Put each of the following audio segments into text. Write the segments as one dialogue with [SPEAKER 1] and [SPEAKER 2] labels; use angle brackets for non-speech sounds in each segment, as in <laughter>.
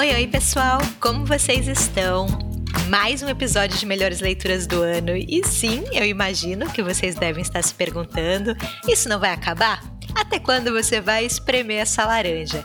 [SPEAKER 1] Oi, oi, pessoal! Como vocês estão? Mais um episódio de Melhores Leituras do Ano. E sim, eu imagino que vocês devem estar se perguntando: isso não vai acabar? Até quando você vai espremer essa laranja?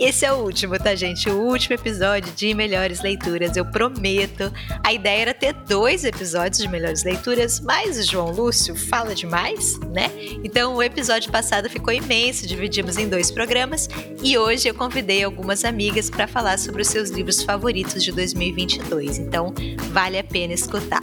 [SPEAKER 1] Esse é o último, tá, gente? O último episódio de Melhores Leituras, eu prometo. A ideia era ter dois episódios de Melhores Leituras, mas o João Lúcio fala demais, né? Então o episódio passado ficou imenso, dividimos em dois programas e hoje eu convidei algumas amigas para falar sobre os seus livros favoritos de 2022. Então vale a pena escutar.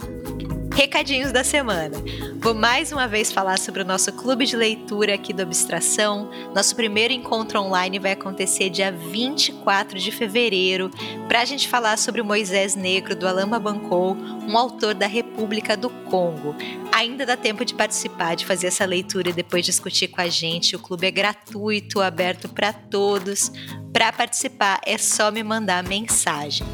[SPEAKER 1] Recadinhos da semana. Vou mais uma vez falar sobre o nosso clube de leitura aqui do Abstração. Nosso primeiro encontro online vai acontecer dia 24 de fevereiro, para a gente falar sobre o Moisés Negro do Alama Bancou, um autor da República do Congo. Ainda dá tempo de participar, de fazer essa leitura e depois discutir com a gente. O clube é gratuito, aberto para todos. Para participar é só me mandar mensagem.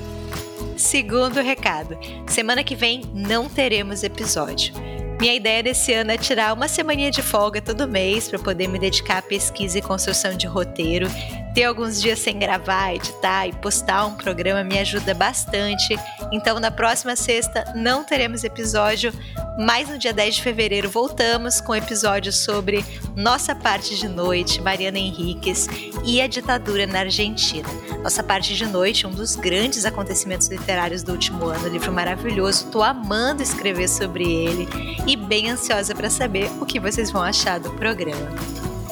[SPEAKER 1] Segundo recado: semana que vem não teremos episódio. Minha ideia desse ano é tirar uma semaninha de folga todo mês para poder me dedicar à pesquisa e construção de roteiro. Ter alguns dias sem gravar, editar e postar um programa me ajuda bastante. Então, na próxima sexta não teremos episódio, mas no dia 10 de fevereiro voltamos com episódios sobre Nossa Parte de Noite, Mariana Henriques e a ditadura na Argentina. Nossa Parte de Noite, um dos grandes acontecimentos literários do último ano, livro maravilhoso, tô amando escrever sobre ele e bem ansiosa para saber o que vocês vão achar do programa.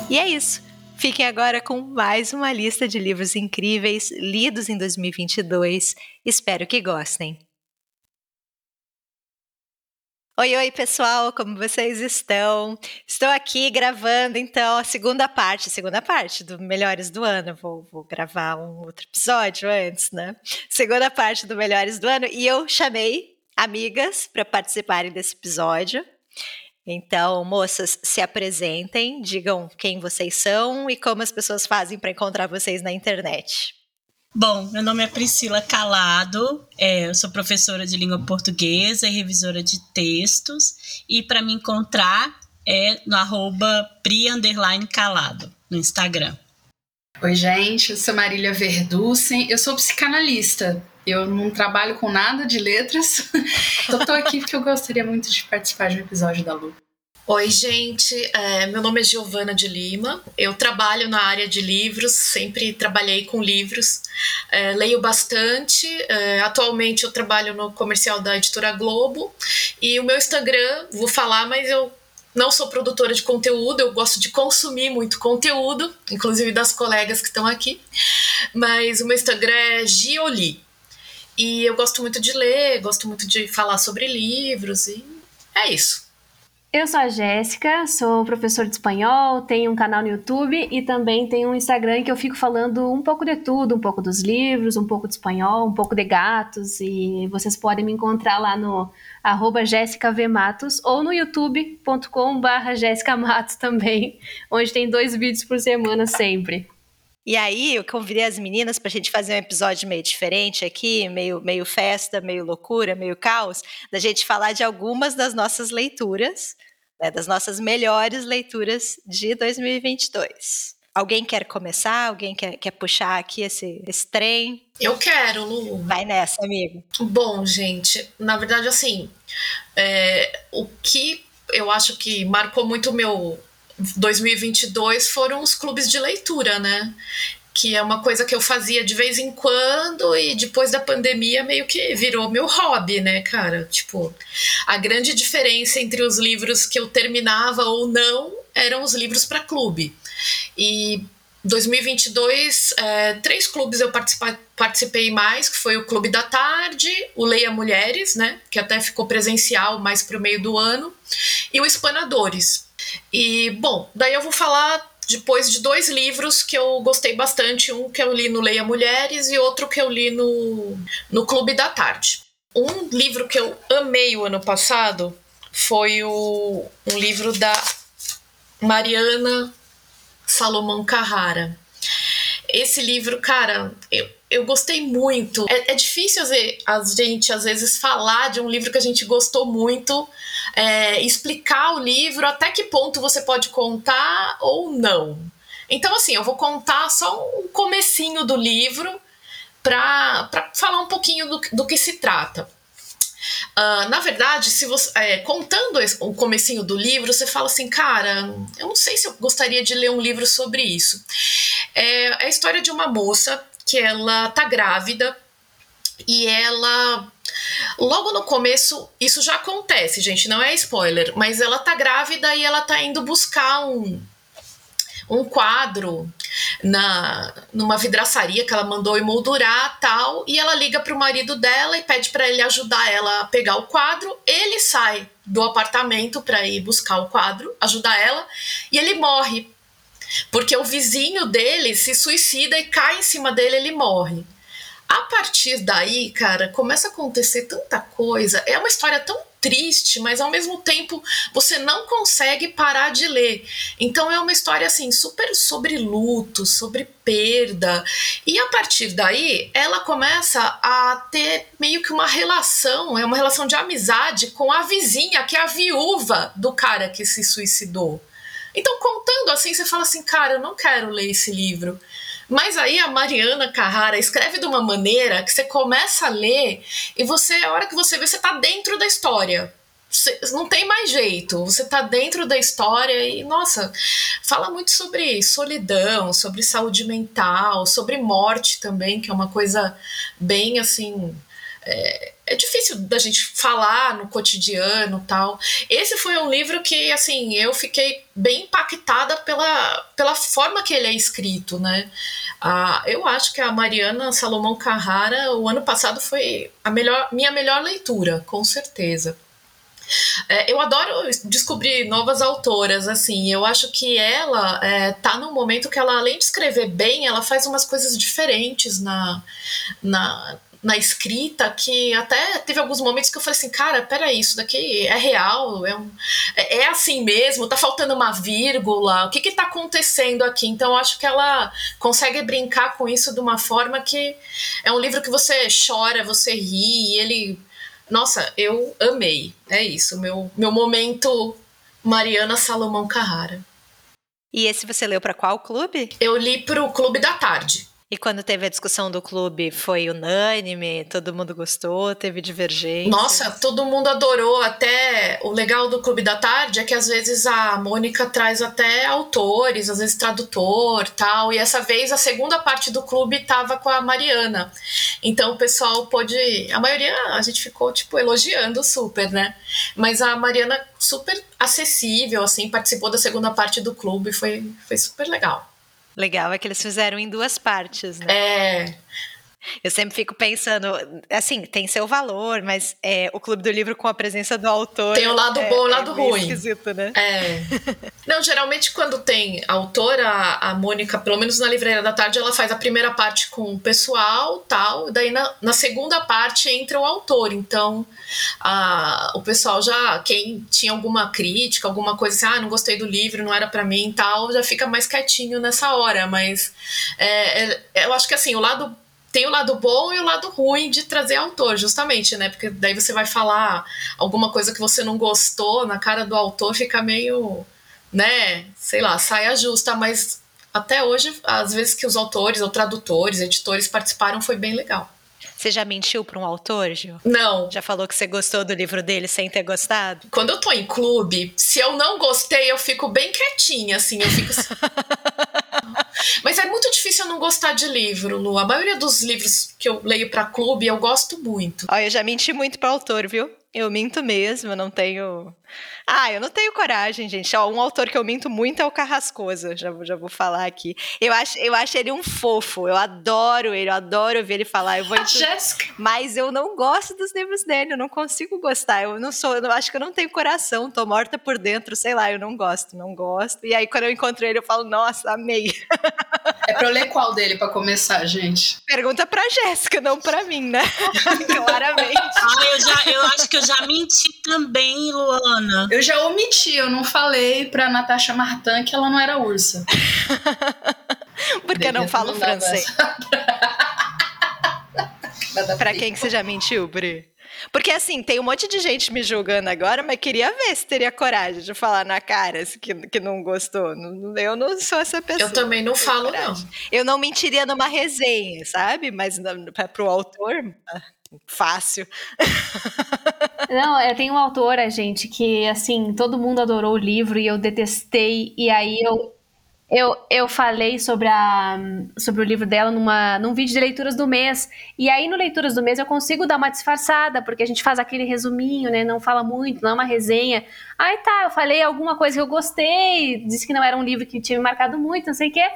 [SPEAKER 1] E é isso. Fiquem agora com mais uma lista de livros incríveis lidos em 2022. Espero que gostem. Oi, oi, pessoal, como vocês estão? Estou aqui gravando, então, a segunda parte, segunda parte do Melhores do Ano. Vou, vou gravar um outro episódio antes, né? Segunda parte do Melhores do Ano. E eu chamei amigas para participarem desse episódio. Então, moças, se apresentem, digam quem vocês são e como as pessoas fazem para encontrar vocês na internet.
[SPEAKER 2] Bom, meu nome é Priscila Calado, é, eu sou professora de língua portuguesa e revisora de textos, e para me encontrar é no arroba pri calado, no Instagram.
[SPEAKER 3] Oi, gente, eu sou Marília Verducen, eu sou psicanalista. Eu não trabalho com nada de letras. <laughs> eu tô aqui porque eu gostaria muito de participar de um episódio da Lu.
[SPEAKER 4] Oi, gente. É, meu nome é Giovana de Lima. Eu trabalho na área de livros, sempre trabalhei com livros. É, leio bastante. É, atualmente eu trabalho no comercial da editora Globo. E o meu Instagram, vou falar, mas eu não sou produtora de conteúdo, eu gosto de consumir muito conteúdo, inclusive das colegas que estão aqui. Mas o meu Instagram é Gioli. E eu gosto muito de ler, gosto muito de falar sobre livros e é isso.
[SPEAKER 5] Eu sou a Jéssica, sou professora de espanhol, tenho um canal no YouTube e também tenho um Instagram que eu fico falando um pouco de tudo, um pouco dos livros, um pouco de espanhol, um pouco de gatos e vocês podem me encontrar lá no arroba Matos ou no youtube.com barra Matos também, onde tem dois vídeos por semana sempre.
[SPEAKER 1] E aí eu convidei as meninas para a gente fazer um episódio meio diferente aqui, meio, meio festa, meio loucura, meio caos, da gente falar de algumas das nossas leituras, né, das nossas melhores leituras de 2022. Alguém quer começar? Alguém quer, quer puxar aqui esse, esse trem?
[SPEAKER 4] Eu quero, Lu.
[SPEAKER 1] Vai nessa, amigo.
[SPEAKER 4] Bom, gente, na verdade, assim, é, o que eu acho que marcou muito o meu 2022 foram os clubes de leitura, né? Que é uma coisa que eu fazia de vez em quando e depois da pandemia meio que virou meu hobby, né, cara? Tipo, a grande diferença entre os livros que eu terminava ou não eram os livros para clube. E 2022, é, três clubes eu participei mais, que foi o Clube da Tarde, o Leia Mulheres, né, que até ficou presencial mais para o meio do ano, e o Espanadores. E, bom, daí eu vou falar depois de dois livros que eu gostei bastante, um que eu li no Leia Mulheres e outro que eu li no, no Clube da Tarde. Um livro que eu amei o ano passado foi o, um livro da Mariana Salomão Carrara. Esse livro, cara, eu, eu gostei muito. É, é difícil a gente, às vezes, falar de um livro que a gente gostou muito é, explicar o livro, até que ponto você pode contar ou não. Então, assim, eu vou contar só um comecinho do livro, para falar um pouquinho do, do que se trata. Uh, na verdade, se você é, contando o comecinho do livro, você fala assim, cara, eu não sei se eu gostaria de ler um livro sobre isso. É, é a história de uma moça que ela tá grávida e ela logo no começo isso já acontece, gente, não é spoiler, mas ela tá grávida e ela tá indo buscar um um quadro na numa vidraçaria que ela mandou emoldurar tal e ela liga para o marido dela e pede para ele ajudar ela a pegar o quadro. Ele sai do apartamento para ir buscar o quadro ajudar ela e ele morre. Porque o vizinho dele se suicida e cai em cima dele ele morre a partir daí, cara, começa a acontecer tanta coisa. É uma história tão triste, mas ao mesmo tempo você não consegue parar de ler. Então é uma história assim super sobre luto, sobre perda. E a partir daí, ela começa a ter meio que uma relação, é uma relação de amizade com a vizinha, que é a viúva do cara que se suicidou. Então, contando assim, você fala assim, cara, eu não quero ler esse livro. Mas aí a Mariana Carrara escreve de uma maneira que você começa a ler e você, a hora que você vê, você tá dentro da história. Você, não tem mais jeito, você tá dentro da história e, nossa, fala muito sobre solidão, sobre saúde mental, sobre morte também, que é uma coisa bem assim. É, é difícil da gente falar no cotidiano tal. Esse foi um livro que, assim, eu fiquei bem impactada pela, pela forma que ele é escrito, né? Ah, eu acho que a Mariana Salomão Carrara, o ano passado, foi a melhor, minha melhor leitura, com certeza. É, eu adoro descobrir novas autoras, assim, eu acho que ela é, tá num momento que ela, além de escrever bem, ela faz umas coisas diferentes na, na, na escrita que até teve alguns momentos que eu falei assim, cara, peraí, isso daqui é real, é, um, é, é assim mesmo, tá faltando uma vírgula, o que que tá acontecendo aqui? Então eu acho que ela consegue brincar com isso de uma forma que é um livro que você chora, você ri, e ele. Nossa, eu amei. É isso, meu, meu momento Mariana Salomão Carrara.
[SPEAKER 1] E esse você leu para qual clube?
[SPEAKER 4] Eu li pro Clube da Tarde.
[SPEAKER 1] E quando teve a discussão do clube, foi unânime? Todo mundo gostou? Teve divergência?
[SPEAKER 4] Nossa, todo mundo adorou. Até o legal do Clube da Tarde é que às vezes a Mônica traz até autores, às vezes tradutor tal. E essa vez a segunda parte do clube tava com a Mariana. Então o pessoal pôde. A maioria a gente ficou, tipo, elogiando super, né? Mas a Mariana super acessível, assim, participou da segunda parte do clube. Foi, foi super legal.
[SPEAKER 1] Legal é que eles fizeram em duas partes, né?
[SPEAKER 4] É.
[SPEAKER 1] Eu sempre fico pensando, assim, tem seu valor, mas é, o Clube do Livro com a presença do autor.
[SPEAKER 4] Tem o lado
[SPEAKER 1] é,
[SPEAKER 4] bom e o lado
[SPEAKER 1] é
[SPEAKER 4] ruim.
[SPEAKER 1] esquisito, né?
[SPEAKER 4] É. <laughs> Não, geralmente quando tem autora, a Mônica, pelo menos na Livreira da Tarde, ela faz a primeira parte com o pessoal tal, daí na, na segunda parte entra o autor. Então, a, o pessoal já, quem tinha alguma crítica, alguma coisa assim, ah, não gostei do livro, não era para mim tal, já fica mais quietinho nessa hora. Mas é, é, eu acho que assim, o lado tem o lado bom e o lado ruim de trazer autor, justamente, né? Porque daí você vai falar alguma coisa que você não gostou na cara do autor, fica meio, né? Sei lá, saia justa, mas até hoje, às vezes que os autores ou tradutores, editores participaram, foi bem legal.
[SPEAKER 1] Você já mentiu para um autor, Gil?
[SPEAKER 4] Não.
[SPEAKER 1] Já falou que você gostou do livro dele sem ter gostado?
[SPEAKER 4] Quando eu tô em clube, se eu não gostei, eu fico bem quietinha, assim, eu fico. <laughs> Mas é muito difícil eu não gostar de livro, Lu. A maioria dos livros que eu leio para clube eu gosto muito.
[SPEAKER 1] Olha, eu já menti muito para autor, viu? Eu minto mesmo, eu não tenho. Ah, eu não tenho coragem, gente. Ó, um autor que eu minto muito é o Carrascosa, já, já vou falar aqui. Eu acho, eu acho ele um fofo, eu adoro ele, eu adoro ouvir ele falar. Eu vou <laughs>
[SPEAKER 3] a Jéssica.
[SPEAKER 1] Mas eu não gosto dos livros dele, eu não consigo gostar. Eu não sou, eu acho que eu não tenho coração, tô morta por dentro, sei lá, eu não gosto, não gosto. E aí quando eu encontro ele, eu falo, nossa, amei. <laughs>
[SPEAKER 3] É pra eu ler qual dele pra começar, gente?
[SPEAKER 1] Pergunta pra Jéssica, não pra mim, né? <laughs> Claramente.
[SPEAKER 2] Ah, eu, já, eu acho que eu já menti também, Luana.
[SPEAKER 3] Eu já omiti, eu não falei pra Natasha Martin que ela não era ursa. <laughs>
[SPEAKER 1] Porque eu não falo francês.
[SPEAKER 3] essa pra- <laughs>
[SPEAKER 1] Pra quem que você já mentiu, Bri? Porque assim, tem um monte de gente me julgando agora, mas queria ver se teria coragem de falar na cara que, que não gostou. Eu não sou essa pessoa.
[SPEAKER 4] Eu também não falo, coragem. não.
[SPEAKER 1] Eu não mentiria numa resenha, sabe? Mas para o autor, fácil.
[SPEAKER 5] Não, é, tem uma autora, gente, que assim, todo mundo adorou o livro e eu detestei, e aí eu eu, eu falei sobre, a, sobre o livro dela numa, num vídeo de leituras do mês. E aí, no Leituras do Mês, eu consigo dar uma disfarçada, porque a gente faz aquele resuminho, né? Não fala muito, não é uma resenha. Aí tá, eu falei alguma coisa que eu gostei, disse que não era um livro que tinha me marcado muito, não sei o quê.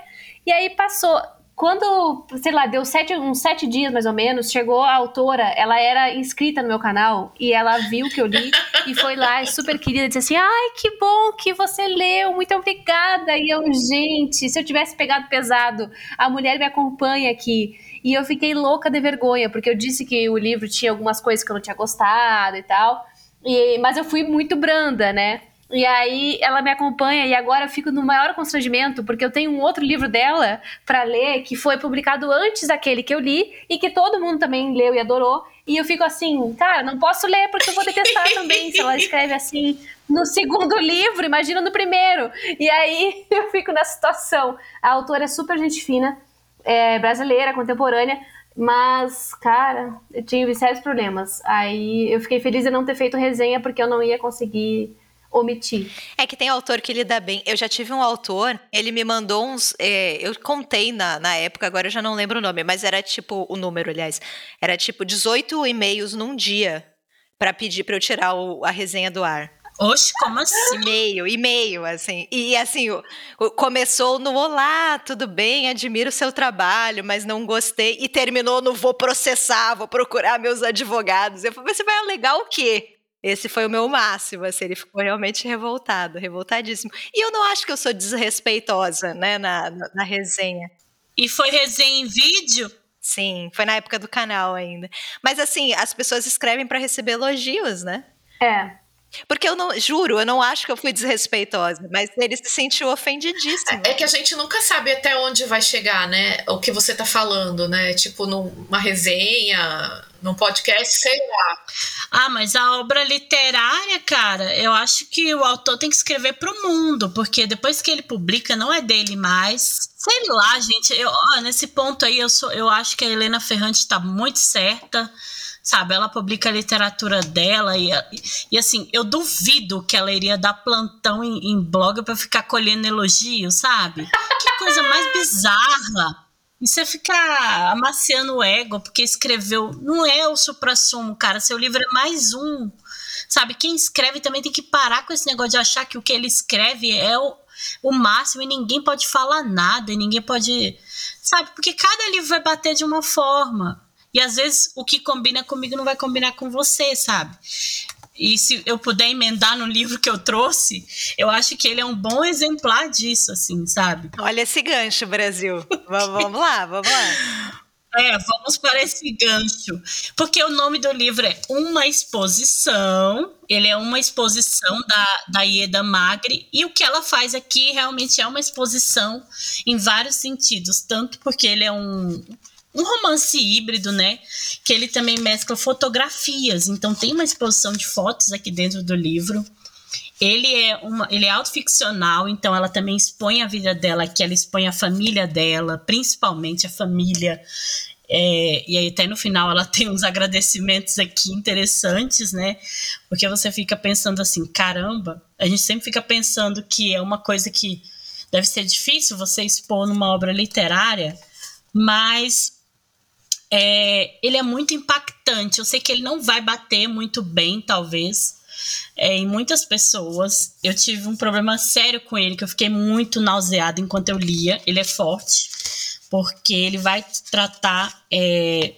[SPEAKER 5] E aí passou. Quando, sei lá, deu sete, uns sete dias mais ou menos, chegou a autora, ela era inscrita no meu canal e ela viu que eu li e foi lá, super querida, disse assim: Ai, que bom que você leu, muito obrigada. E eu, gente, se eu tivesse pegado pesado, a mulher me acompanha aqui. E eu fiquei louca de vergonha, porque eu disse que o livro tinha algumas coisas que eu não tinha gostado e tal. E, mas eu fui muito branda, né? E aí ela me acompanha e agora eu fico no maior constrangimento porque eu tenho um outro livro dela para ler que foi publicado antes daquele que eu li e que todo mundo também leu e adorou. E eu fico assim, cara, não posso ler porque eu vou detestar também se ela escreve assim no segundo livro, imagina no primeiro. E aí <laughs> eu fico nessa situação. A autora é super gente fina, é brasileira, contemporânea, mas, cara, eu tive sérios problemas. Aí eu fiquei feliz de não ter feito resenha porque eu não ia conseguir omitir.
[SPEAKER 1] É que tem autor que lida bem. Eu já tive um autor, ele me mandou uns. É, eu contei na, na época, agora eu já não lembro o nome, mas era tipo, o número, aliás. Era tipo 18 e-mails num dia para pedir para eu tirar o, a resenha do ar.
[SPEAKER 2] Oxe, como assim?
[SPEAKER 1] E-mail, e-mail, assim. E assim, começou no Olá, tudo bem, admiro o seu trabalho, mas não gostei. E terminou no Vou processar, vou procurar meus advogados. Eu falei, você vai alegar o quê? Esse foi o meu máximo, assim, ele ficou realmente revoltado, revoltadíssimo. E eu não acho que eu sou desrespeitosa, né, na, na, na resenha.
[SPEAKER 2] E foi resenha em vídeo?
[SPEAKER 1] Sim, foi na época do canal ainda. Mas assim, as pessoas escrevem para receber elogios, né?
[SPEAKER 5] É.
[SPEAKER 1] Porque eu não, juro, eu não acho que eu fui desrespeitosa, mas ele se sentiu ofendidíssimo.
[SPEAKER 4] É que a gente nunca sabe até onde vai chegar, né? O que você tá falando, né? Tipo, numa resenha, num podcast, sei lá.
[SPEAKER 2] Ah, mas a obra literária, cara, eu acho que o autor tem que escrever pro mundo, porque depois que ele publica, não é dele mais. Sei lá, gente, eu, ó, nesse ponto aí, eu, sou, eu acho que a Helena Ferrante tá muito certa sabe? Ela publica a literatura dela e, e assim, eu duvido que ela iria dar plantão em, em blog para ficar colhendo elogios, sabe? Que coisa mais bizarra. E você fica amaciando o ego porque escreveu. Não é o supra-sumo, cara. Seu livro é mais um. Sabe? Quem escreve também tem que parar com esse negócio de achar que o que ele escreve é o, o máximo e ninguém pode falar nada e ninguém pode. Sabe? Porque cada livro vai bater de uma forma. E às vezes o que combina comigo não vai combinar com você, sabe? E se eu puder emendar no livro que eu trouxe, eu acho que ele é um bom exemplar disso, assim, sabe?
[SPEAKER 1] Olha esse gancho, Brasil. vamos lá, vamos lá.
[SPEAKER 2] É, vamos para esse gancho. Porque o nome do livro é Uma Exposição. Ele é uma exposição da, da Ieda Magri. E o que ela faz aqui realmente é uma exposição em vários sentidos. Tanto porque ele é um um romance híbrido, né? Que ele também mescla fotografias. Então tem uma exposição de fotos aqui dentro do livro. Ele é uma, ele é autoficcional, então ela também expõe a vida dela, que ela expõe a família dela, principalmente a família. É, e aí até no final ela <laughs> tem uns agradecimentos aqui interessantes, né? Porque você fica pensando assim, caramba, a gente sempre fica pensando que é uma coisa que deve ser difícil você expor numa obra literária, mas é, ele é muito impactante. Eu sei que ele não vai bater muito bem, talvez, é, em muitas pessoas. Eu tive um problema sério com ele, que eu fiquei muito nauseada enquanto eu lia. Ele é forte, porque ele vai tratar é,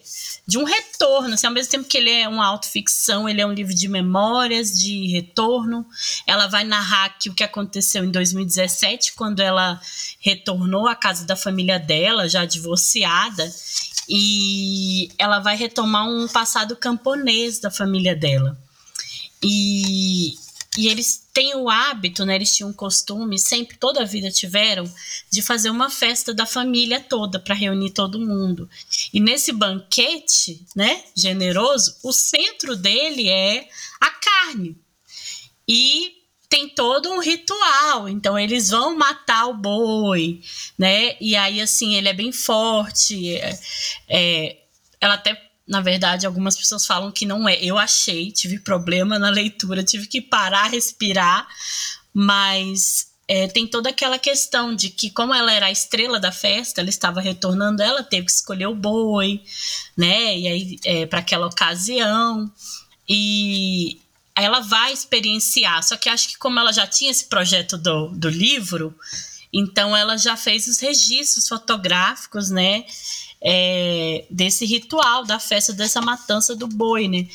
[SPEAKER 2] de um retorno. Assim, ao mesmo tempo que ele é uma autoficção, ele é um livro de memórias, de retorno. Ela vai narrar que o que aconteceu em 2017, quando ela retornou à casa da família dela, já divorciada, e ela vai retomar um passado camponês da família dela. E, e eles têm o hábito, né? Eles tinham um costume, sempre, toda a vida tiveram, de fazer uma festa da família toda para reunir todo mundo. E nesse banquete, né, generoso, o centro dele é a carne. E tem todo um ritual. Então eles vão matar o boi, né? E aí assim ele é bem forte. É, é, ela até na verdade, algumas pessoas falam que não é. Eu achei, tive problema na leitura, tive que parar, respirar, mas é, tem toda aquela questão de que, como ela era a estrela da festa, ela estava retornando, ela teve que escolher o boi, né? E aí, é, para aquela ocasião. E ela vai experienciar. Só que acho que, como ela já tinha esse projeto do, do livro, então ela já fez os registros fotográficos, né? é, desse ritual da festa dessa matança do boi, né?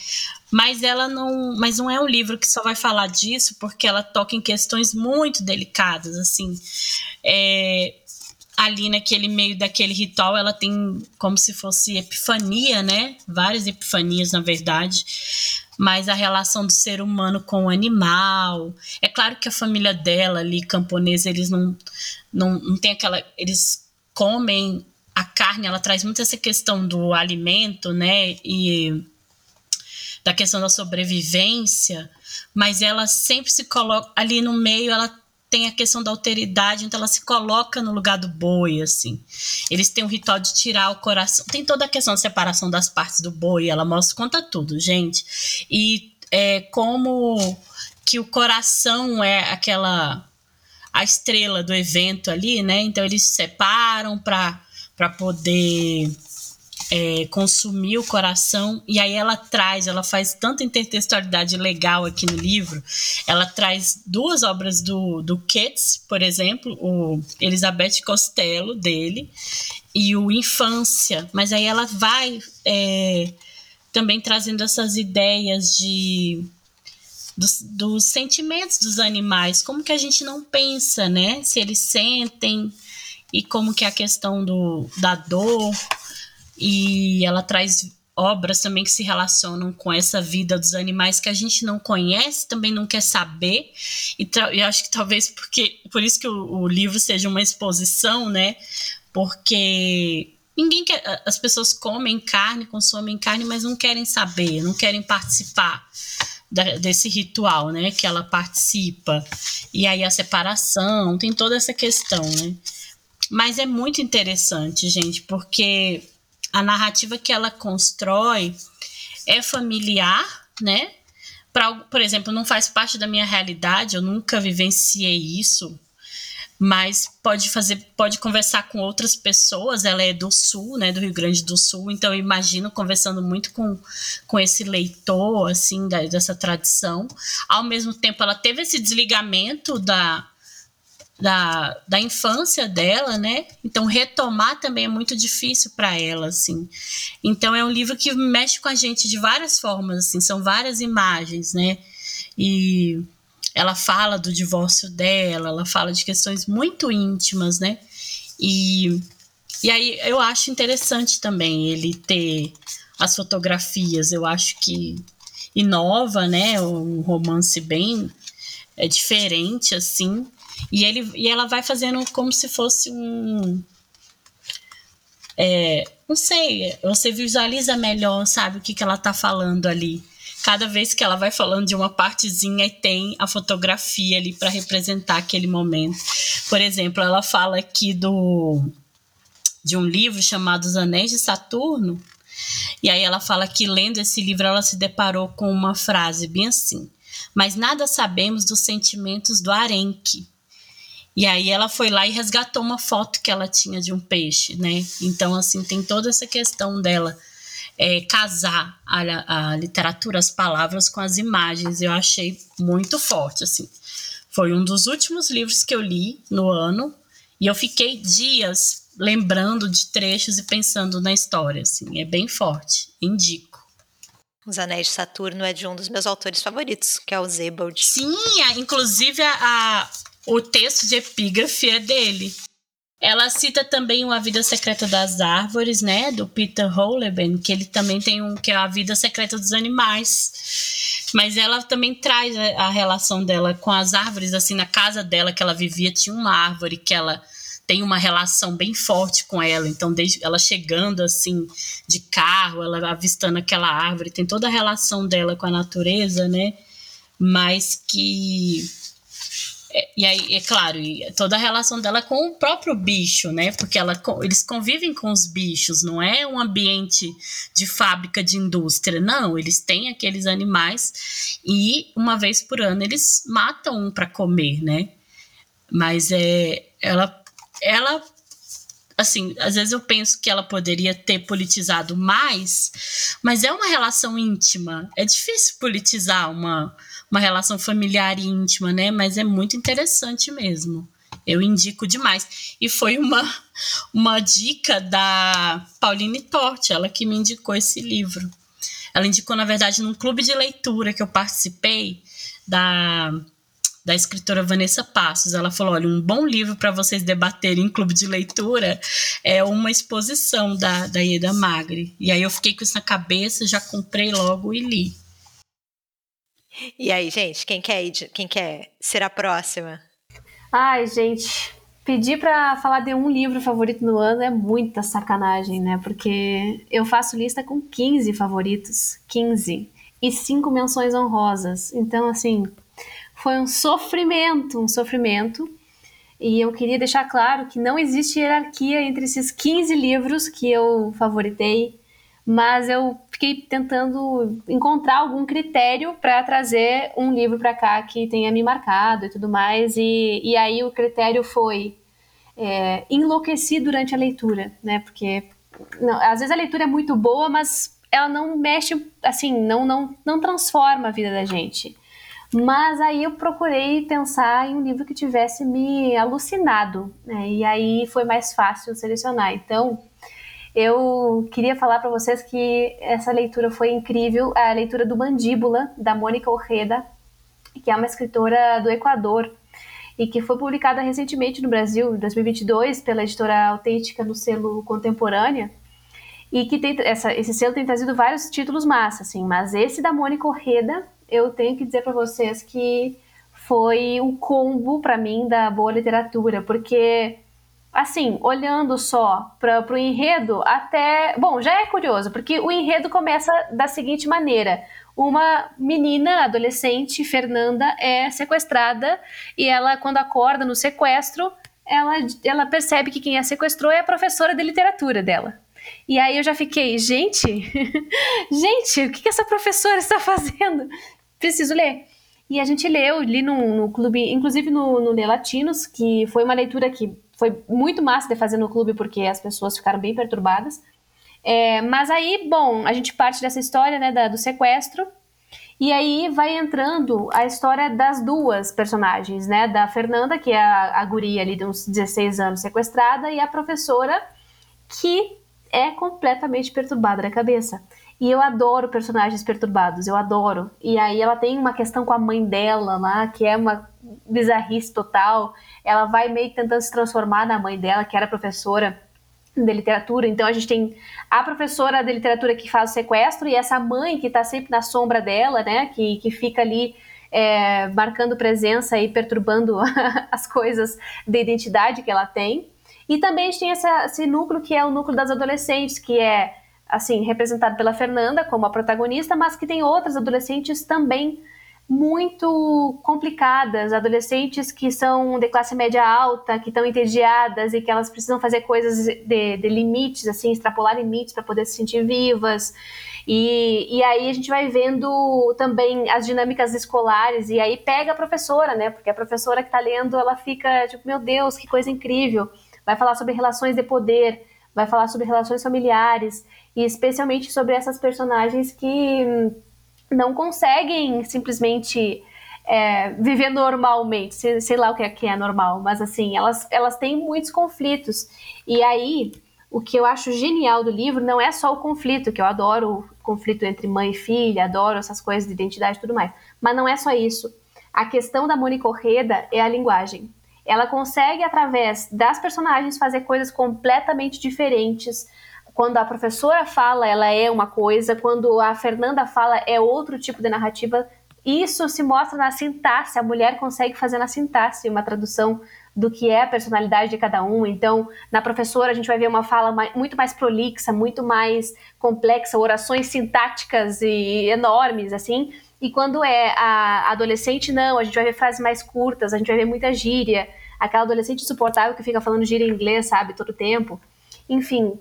[SPEAKER 2] Mas ela não, mas não é um livro que só vai falar disso, porque ela toca em questões muito delicadas, assim. É, ali naquele meio daquele ritual, ela tem como se fosse epifania, né? Várias epifanias, na verdade. Mas a relação do ser humano com o animal. É claro que a família dela ali, camponesa, eles não, não, não tem aquela. Eles comem a carne ela traz muito essa questão do alimento, né? E da questão da sobrevivência, mas ela sempre se coloca ali no meio, ela tem a questão da alteridade, então ela se coloca no lugar do boi, assim. Eles têm um ritual de tirar o coração. Tem toda a questão da separação das partes do boi, ela mostra, conta tudo, gente. E é, como que o coração é aquela a estrela do evento ali, né? Então eles se separam para para poder é, consumir o coração. E aí ela traz, ela faz tanta intertextualidade legal aqui no livro. Ela traz duas obras do, do Keats, por exemplo, o Elizabeth Costello dele e o Infância. Mas aí ela vai é, também trazendo essas ideias de dos, dos, sentimentos dos animais, como que a gente não pensa, né? Se eles sentem, e como que é a questão do, da dor e ela traz obras também que se relacionam com essa vida dos animais que a gente não conhece, também não quer saber. E acho que talvez porque por isso que o, o, livro seja uma exposição, né? Porque ninguém quer, as pessoas comem carne, consomem carne, mas não querem saber, não querem participar da, desse ritual, né? Que ela participa. E aí a separação, tem toda essa questão, né? Mas é muito interessante, gente, porque a narrativa que ela constrói é familiar, né? Pra, por exemplo, não faz parte da minha realidade, eu nunca vivenciei isso, mas pode fazer, pode conversar com outras pessoas. Ela é do sul, né, do Rio Grande do Sul, então eu imagino conversando muito com, com esse leitor, assim, da, dessa tradição. Ao mesmo tempo, ela teve esse desligamento da, da, da infância dela, né? Então retomar também é muito difícil para ela, assim. Então é um livro que mexe com a gente de várias formas, assim, são várias imagens, né? E ela fala do divórcio dela, ela fala de questões muito íntimas, né? E, e aí eu acho interessante também ele ter as fotografias, eu acho que inova, né? Um romance bem é diferente assim e, ele, e ela vai fazendo como se fosse um. É, não sei, você visualiza melhor, sabe, o que, que ela tá falando ali. Cada vez que ela vai falando de uma partezinha e tem a fotografia ali para representar aquele momento. Por exemplo, ela fala aqui do de um livro chamado Os Anéis de Saturno. E aí ela fala que lendo esse livro ela se deparou com uma frase bem assim: "Mas nada sabemos dos sentimentos do Arenque, e aí ela foi lá e resgatou uma foto que ela tinha de um peixe, né? Então, assim, tem toda essa questão dela é, casar a, a literatura, as palavras com as imagens. Eu achei muito forte, assim. Foi um dos últimos livros que eu li no ano e eu fiquei dias lembrando de trechos e pensando na história, assim. É bem forte. Indico.
[SPEAKER 1] Os Anéis de Saturno é de um dos meus autores favoritos, que é o Zebold.
[SPEAKER 2] Sim, inclusive a, o texto de epígrafe é dele. Ela cita também o A Vida Secreta das Árvores, né, do Peter Holleben, que ele também tem um que é A Vida Secreta dos Animais. Mas ela também traz a, a relação dela com as árvores, assim, na casa dela que ela vivia, tinha uma árvore que ela tem uma relação bem forte com ela. Então, desde ela chegando assim de carro, ela avistando aquela árvore, tem toda a relação dela com a natureza, né? Mas que é, e aí, é claro, toda a relação dela com o próprio bicho, né? Porque ela, eles convivem com os bichos, não é um ambiente de fábrica de indústria, não. Eles têm aqueles animais e uma vez por ano eles matam um para comer, né? Mas é, ela, ela assim, às vezes eu penso que ela poderia ter politizado mais, mas é uma relação íntima. É difícil politizar uma, uma relação familiar e íntima, né? Mas é muito interessante mesmo. Eu indico demais. E foi uma, uma dica da Pauline Torte, ela que me indicou esse livro. Ela indicou, na verdade, num clube de leitura que eu participei da da escritora Vanessa Passos. Ela falou: olha, um bom livro para vocês debaterem em clube de leitura é uma exposição da, da Ieda Magre. E aí eu fiquei com isso na cabeça, já comprei logo e li.
[SPEAKER 1] E aí, gente, quem quer, ir, quem quer ser a próxima?
[SPEAKER 5] Ai, gente, pedir para falar de um livro favorito no ano é muita sacanagem, né? Porque eu faço lista com 15 favoritos, 15, e 5 menções honrosas. Então, assim, foi um sofrimento, um sofrimento. E eu queria deixar claro que não existe hierarquia entre esses 15 livros que eu favoritei, mas eu fiquei tentando encontrar algum critério para trazer um livro para cá que tenha me marcado e tudo mais. E, e aí o critério foi é, enlouquecer durante a leitura, né? Porque não, às vezes a leitura é muito boa, mas ela não mexe, assim, não, não, não transforma a vida da gente. Mas aí eu procurei pensar em um livro que tivesse me alucinado, né? E aí foi mais fácil selecionar. Então, eu queria falar para vocês que essa leitura foi incrível, a leitura do Mandíbula, da Mônica Orreda, que é uma escritora do Equador e que foi publicada recentemente no Brasil, em 2022, pela editora Autêntica no selo Contemporânea. E que tem, essa, esse selo tem trazido vários títulos massa, assim, mas esse da Mônica Orreda eu tenho que dizer para vocês que foi um combo para mim da boa literatura, porque assim, olhando só para o enredo, até. Bom, já é curioso, porque o enredo começa da seguinte maneira: uma menina adolescente, Fernanda, é sequestrada e ela, quando acorda no sequestro, ela, ela percebe que quem a sequestrou é a professora de literatura dela. E aí eu já fiquei, gente, <laughs> gente, o que, que essa professora está fazendo? preciso ler. E a gente leu, li no, no clube, inclusive no, no Lê Latinos, que foi uma leitura que foi muito massa de fazer no clube, porque as pessoas ficaram bem perturbadas. É, mas aí, bom, a gente parte dessa história, né, da, do sequestro, e aí vai entrando a história das duas personagens, né, da Fernanda, que é a, a guria ali de uns 16 anos sequestrada, e a professora, que é completamente perturbada na cabeça. E eu adoro personagens perturbados, eu adoro. E aí ela tem uma questão com a mãe dela lá, que é uma bizarrice total. Ela vai meio que tentando se transformar na mãe dela, que era professora de literatura. Então a gente tem a professora de literatura que faz o sequestro e essa mãe que está sempre na sombra dela, né? Que, que fica ali é, marcando presença e perturbando <laughs> as coisas de identidade que ela tem. E também a gente tem essa, esse núcleo que é o núcleo das adolescentes, que é assim, representado pela Fernanda como a protagonista, mas que tem outras adolescentes também muito complicadas, adolescentes que são de classe média alta, que estão entediadas e que elas precisam fazer coisas de, de limites, assim, extrapolar limites para poder se sentir vivas. E, e aí a gente vai vendo também as dinâmicas escolares, e aí pega a professora, né? Porque a professora que está lendo, ela fica tipo, meu Deus, que coisa incrível. Vai falar sobre relações de poder, vai falar sobre relações familiares, e especialmente sobre essas personagens que não conseguem simplesmente é, viver normalmente, sei, sei, lá o que é, que é normal, mas assim, elas, elas têm muitos conflitos. E aí, o que eu acho genial do livro não é só o conflito, que eu adoro o conflito entre mãe e filha, adoro essas coisas de identidade e tudo mais, mas não é só isso. A questão da Mônica Correda é a linguagem. Ela consegue, através das personagens, fazer coisas completamente diferentes, quando a professora fala, ela é uma coisa, quando a Fernanda fala, é outro tipo de narrativa isso se mostra na sintaxe, a mulher consegue fazer na sintaxe uma tradução do que é a personalidade de cada um. Então, na professora, a gente vai ver uma fala muito mais prolixa, muito mais complexa, orações sintáticas e enormes, assim. E quando é a adolescente, não, a gente vai ver frases mais curtas, a gente vai ver muita gíria, aquela adolescente insuportável que fica falando gíria em inglês, sabe, todo tempo. Enfim,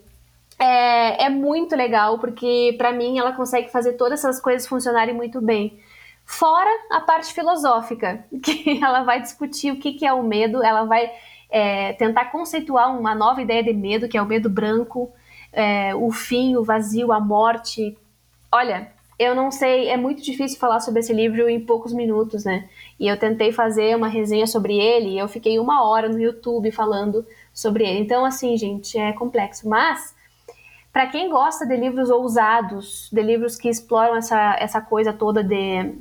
[SPEAKER 5] é, é muito legal, porque para mim ela consegue fazer todas essas coisas funcionarem muito bem. Fora a parte filosófica, <laughs> que ela vai discutir o que, que é o medo, ela vai é, tentar conceituar uma nova ideia de medo, que é o medo branco, é, o fim, o vazio, a morte. Olha, eu não sei, é muito difícil falar sobre esse livro em poucos minutos, né? E eu tentei fazer uma resenha sobre ele e eu fiquei uma hora no YouTube falando sobre ele. Então, assim, gente, é complexo. Mas, para quem gosta de livros ousados, de livros que exploram essa, essa coisa toda de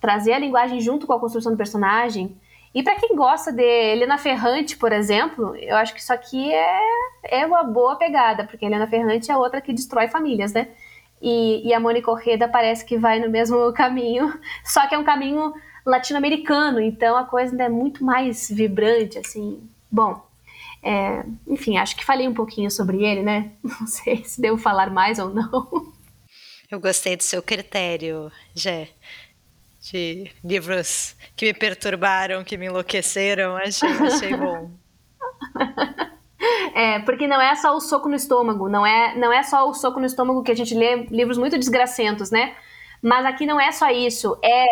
[SPEAKER 5] trazer a linguagem junto com a construção do personagem. E para quem gosta de Helena Ferrante, por exemplo, eu acho que isso aqui é, é uma boa pegada, porque Helena Ferrante é outra que destrói famílias, né? E, e a Mônica Correda parece que vai no mesmo <laughs> caminho, só que é um caminho latino-americano, então a coisa ainda é muito mais vibrante, assim. Bom, é, enfim, acho que falei um pouquinho sobre ele, né? <laughs> Não sei se devo falar mais ou não.
[SPEAKER 1] Eu gostei do seu critério, Jé de livros que me perturbaram, que me enlouqueceram. Achei, achei bom. <laughs>
[SPEAKER 5] É, porque não é só o soco no estômago, não é, não é só o soco no estômago que a gente lê livros muito desgracentos, né? Mas aqui não é só isso, é,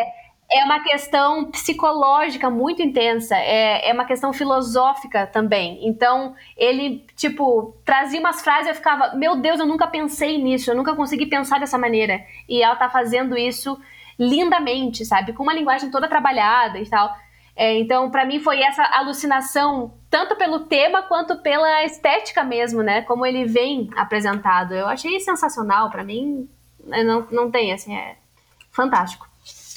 [SPEAKER 5] é uma questão psicológica muito intensa, é, é uma questão filosófica também. Então, ele, tipo, trazia umas frases e eu ficava, meu Deus, eu nunca pensei nisso, eu nunca consegui pensar dessa maneira. E ela tá fazendo isso lindamente, sabe? Com uma linguagem toda trabalhada e tal. É, então, para mim, foi essa alucinação, tanto pelo tema quanto pela estética mesmo, né? Como ele vem apresentado. Eu achei sensacional. para mim, não, não tem, assim, é fantástico.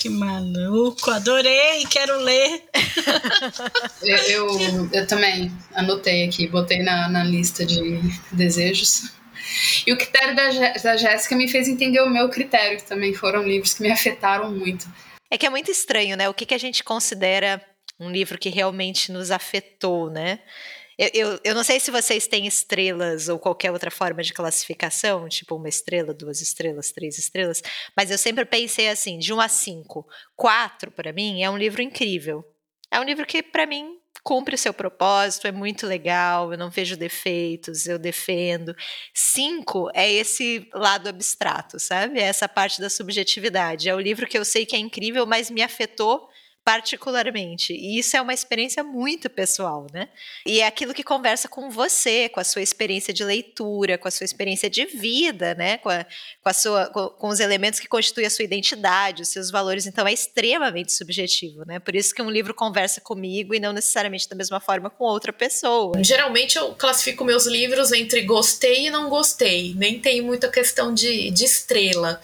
[SPEAKER 2] Que maluco, adorei, quero ler. <laughs>
[SPEAKER 3] eu, eu, eu, também anotei aqui, botei na, na lista de desejos. E o critério da, da Jéssica me fez entender o meu critério, que também foram livros que me afetaram muito.
[SPEAKER 1] É que é muito estranho, né? O que, que a gente considera um livro que realmente nos afetou, né? Eu, eu, eu, não sei se vocês têm estrelas ou qualquer outra forma de classificação, tipo uma estrela, duas estrelas, três estrelas, mas eu sempre pensei assim, de um a cinco. Quatro, para mim, é um livro incrível. É um livro que, para mim, cumpre o seu propósito, é muito legal, eu não vejo defeitos, eu defendo. Cinco é esse lado abstrato, sabe? É essa parte da subjetividade. É o livro que eu sei que é incrível, mas me afetou particularmente. E isso é uma experiência muito pessoal, né? E é aquilo que conversa com você, com a sua experiência de leitura, com a sua experiência de vida, né? Com, a, com, a sua, com, com os elementos que constituem a sua identidade, os seus valores. Então é extremamente subjetivo, né? Por isso que um livro conversa comigo e não necessariamente da mesma forma com outra pessoa.
[SPEAKER 4] Geralmente eu classifico meus livros entre gostei e não gostei. Nem tem muita questão de, de estrela.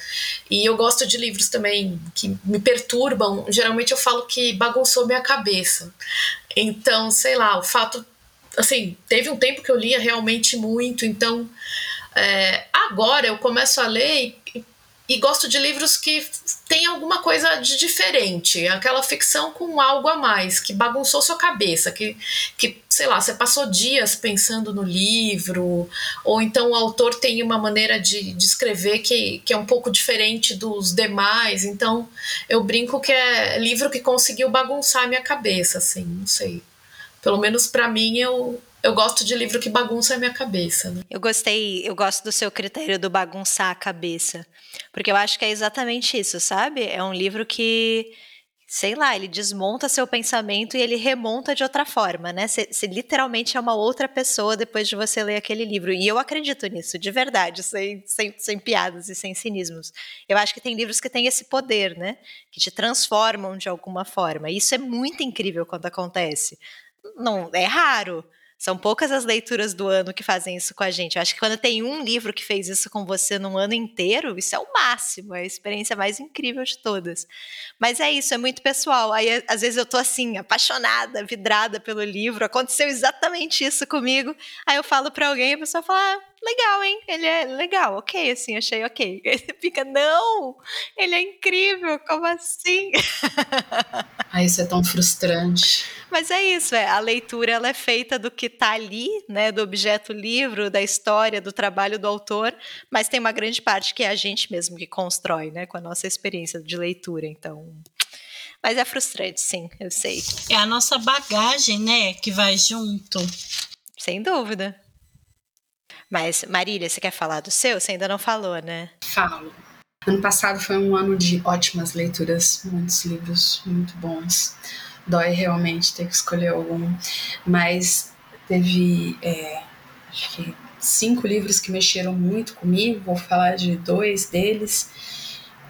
[SPEAKER 4] E eu gosto de livros também que me perturbam. Geralmente eu falo que bagunçou minha cabeça. Então, sei lá, o fato. Assim, teve um tempo que eu lia realmente muito, então. É, agora eu começo a ler e, e gosto de livros que tem alguma coisa de diferente, aquela ficção com algo a mais, que bagunçou sua cabeça, que, que sei lá, você passou dias pensando no livro, ou então o autor tem uma maneira de, de escrever que, que é um pouco diferente dos demais, então eu brinco que é livro que conseguiu bagunçar minha cabeça, assim, não sei. Pelo menos para mim eu, eu gosto de livro que bagunça a minha cabeça. Né?
[SPEAKER 1] Eu gostei, eu gosto do seu critério do bagunçar a cabeça. Porque eu acho que é exatamente isso, sabe? É um livro que, sei lá, ele desmonta seu pensamento e ele remonta de outra forma, né? Você literalmente é uma outra pessoa depois de você ler aquele livro. E eu acredito nisso, de verdade, sem, sem, sem piadas e sem cinismos. Eu acho que tem livros que têm esse poder, né? Que te transformam de alguma forma. E isso é muito incrível quando acontece. Não, é raro São poucas as leituras do ano que fazem isso com a gente. Eu acho que quando tem um livro que fez isso com você num ano inteiro, isso é o máximo, é a experiência mais incrível de todas. Mas é isso, é muito pessoal. Aí às vezes eu tô assim, apaixonada, vidrada pelo livro, aconteceu exatamente isso comigo. Aí eu falo para alguém e a pessoa fala: ah, legal, hein? Ele é legal, ok, assim, achei ok. <laughs> Aí você fica, não, ele é incrível, como assim? <laughs>
[SPEAKER 3] Aí isso é tão frustrante.
[SPEAKER 1] Mas é isso, é, a leitura ela é feita do que está ali, né, do objeto livro, da história, do trabalho do autor, mas tem uma grande parte que é a gente mesmo que constrói, né, com a nossa experiência de leitura, então... Mas é frustrante, sim, eu sei.
[SPEAKER 2] É a nossa bagagem, né, que vai junto.
[SPEAKER 1] Sem dúvida. Mas, Marília, você quer falar do seu? Você ainda não falou, né?
[SPEAKER 3] Falo. Ano passado foi um ano de ótimas leituras, muitos livros muito bons. Dói realmente ter que escolher algum, mas teve é, acho que cinco livros que mexeram muito comigo. Vou falar de dois deles.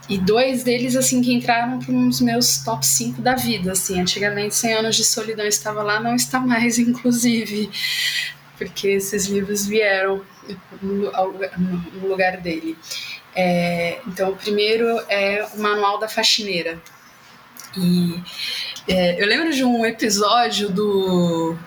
[SPEAKER 3] E dois deles, assim, que entraram para uns meus top 5 da vida, assim. Antigamente, 100 Anos de Solidão estava lá, não está mais, <laughs> inclusive porque esses livros vieram no, lugar dele. É, então, o primeiro é o Manual da Faxineira. E é, eu lembro de um episódio do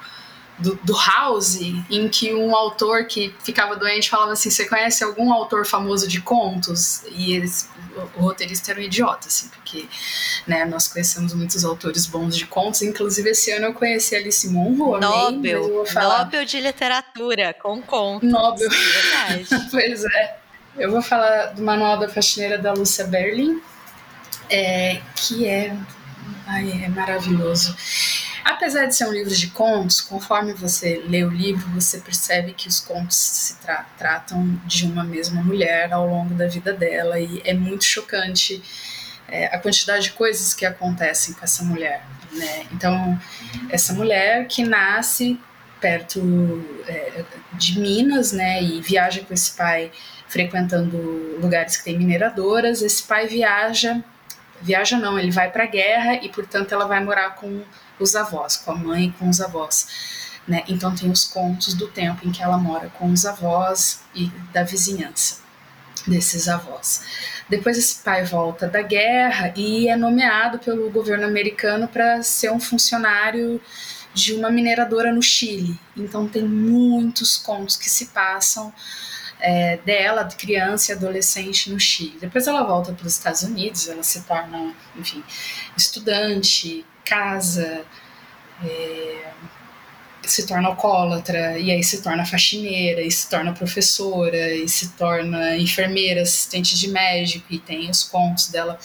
[SPEAKER 3] do, do, House, em que um autor que ficava doente falava assim: Você conhece algum autor famoso de contos? E eles, o, o roteirista era um idiota, assim, porque né, nós conhecemos muitos autores bons de contos. Inclusive, esse ano eu conheci Alice Munro,
[SPEAKER 1] Nobel, falar... Nobel de literatura, com contos.
[SPEAKER 3] Nobel. Verdade. <laughs> pois é. Eu vou falar do Manual da Faxineira da Lúcia Berlin, é, que é, ai, é maravilhoso. Apesar de ser um livro de contos, conforme você lê o livro, você percebe que os contos se tra tratam de uma mesma mulher ao longo da vida dela e é muito chocante é, a quantidade de coisas que acontecem com essa mulher. Né? Então, essa mulher que nasce perto é, de Minas, né, e viaja com esse pai frequentando lugares que tem mineradoras. Esse pai viaja, viaja não, ele vai para a guerra e portanto ela vai morar com os avós, com a mãe e com os avós. Né? Então tem os contos do tempo em que ela mora com os avós e da vizinhança desses avós. Depois esse pai volta da guerra e é nomeado pelo governo americano para ser um funcionário de uma mineradora no Chile. Então tem muitos contos que se passam é, dela, de criança e adolescente no Chile. Depois ela volta para os Estados Unidos, ela se torna, enfim, estudante, casa, é, se torna alcoólatra, e aí se torna faxineira, e se torna professora, e se torna enfermeira, assistente de médico, e tem os contos dela: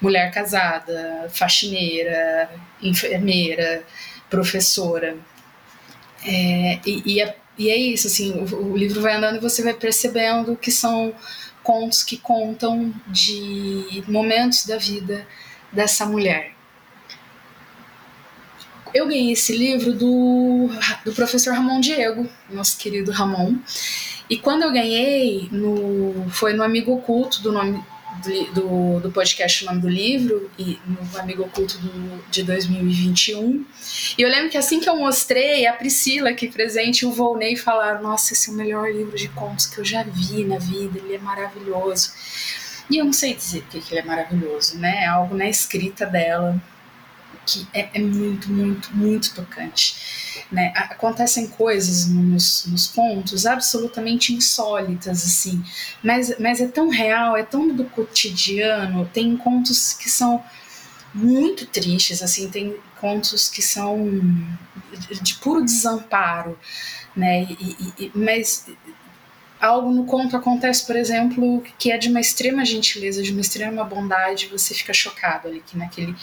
[SPEAKER 3] mulher casada, faxineira, enfermeira, professora. É, e, e, é, e, é, isso, assim, o, o livro vai andando e você vai percebendo que são contos que contam de momentos da vida dessa mulher eu ganhei esse livro do, do professor Ramon Diego, nosso querido Ramon. E quando eu ganhei, no, foi no Amigo Oculto do nome do, do, podcast O Nome do Livro, e no Amigo Oculto do, de 2021. E eu lembro que assim que eu mostrei, a Priscila aqui presente o Volney falaram: Nossa, esse é o melhor livro de contos que eu já vi na vida, ele é maravilhoso. E eu não sei dizer porque que ele é maravilhoso, né? É algo na escrita dela que é, é muito, muito, muito tocante. Né? Acontecem coisas nos, nos pontos absolutamente insólitas, assim, mas, mas é tão real, é tão do cotidiano. Tem contos que são muito tristes, assim, tem contos que são de puro desamparo, né? E, e, mas algo no conto acontece, por exemplo, que é de uma extrema gentileza, de uma extrema bondade, você fica chocado ali que naquele,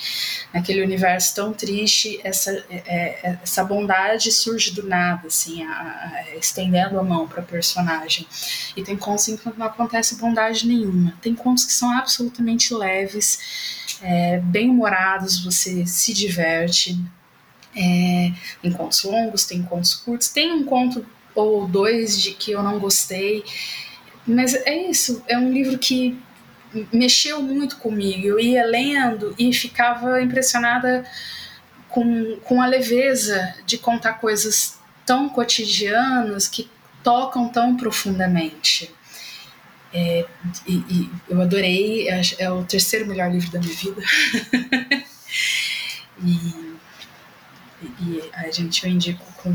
[SPEAKER 3] naquele universo tão triste, essa, é, é essa bondade surge do nada, assim, a, a, estendendo a mão para a personagem. E tem contos em que não acontece bondade nenhuma. Tem contos que são absolutamente leves, é, bem humorados, você se diverte. É, tem contos longos, tem contos curtos, tem um conto ou dois de que eu não gostei. Mas é isso, é um livro que mexeu muito comigo. Eu ia lendo e ficava impressionada com, com a leveza de contar coisas tão cotidianos que tocam tão profundamente. É, e, e, eu adorei, é, é, o terceiro melhor livro da minha vida. <laughs> e, e, a gente eu indico com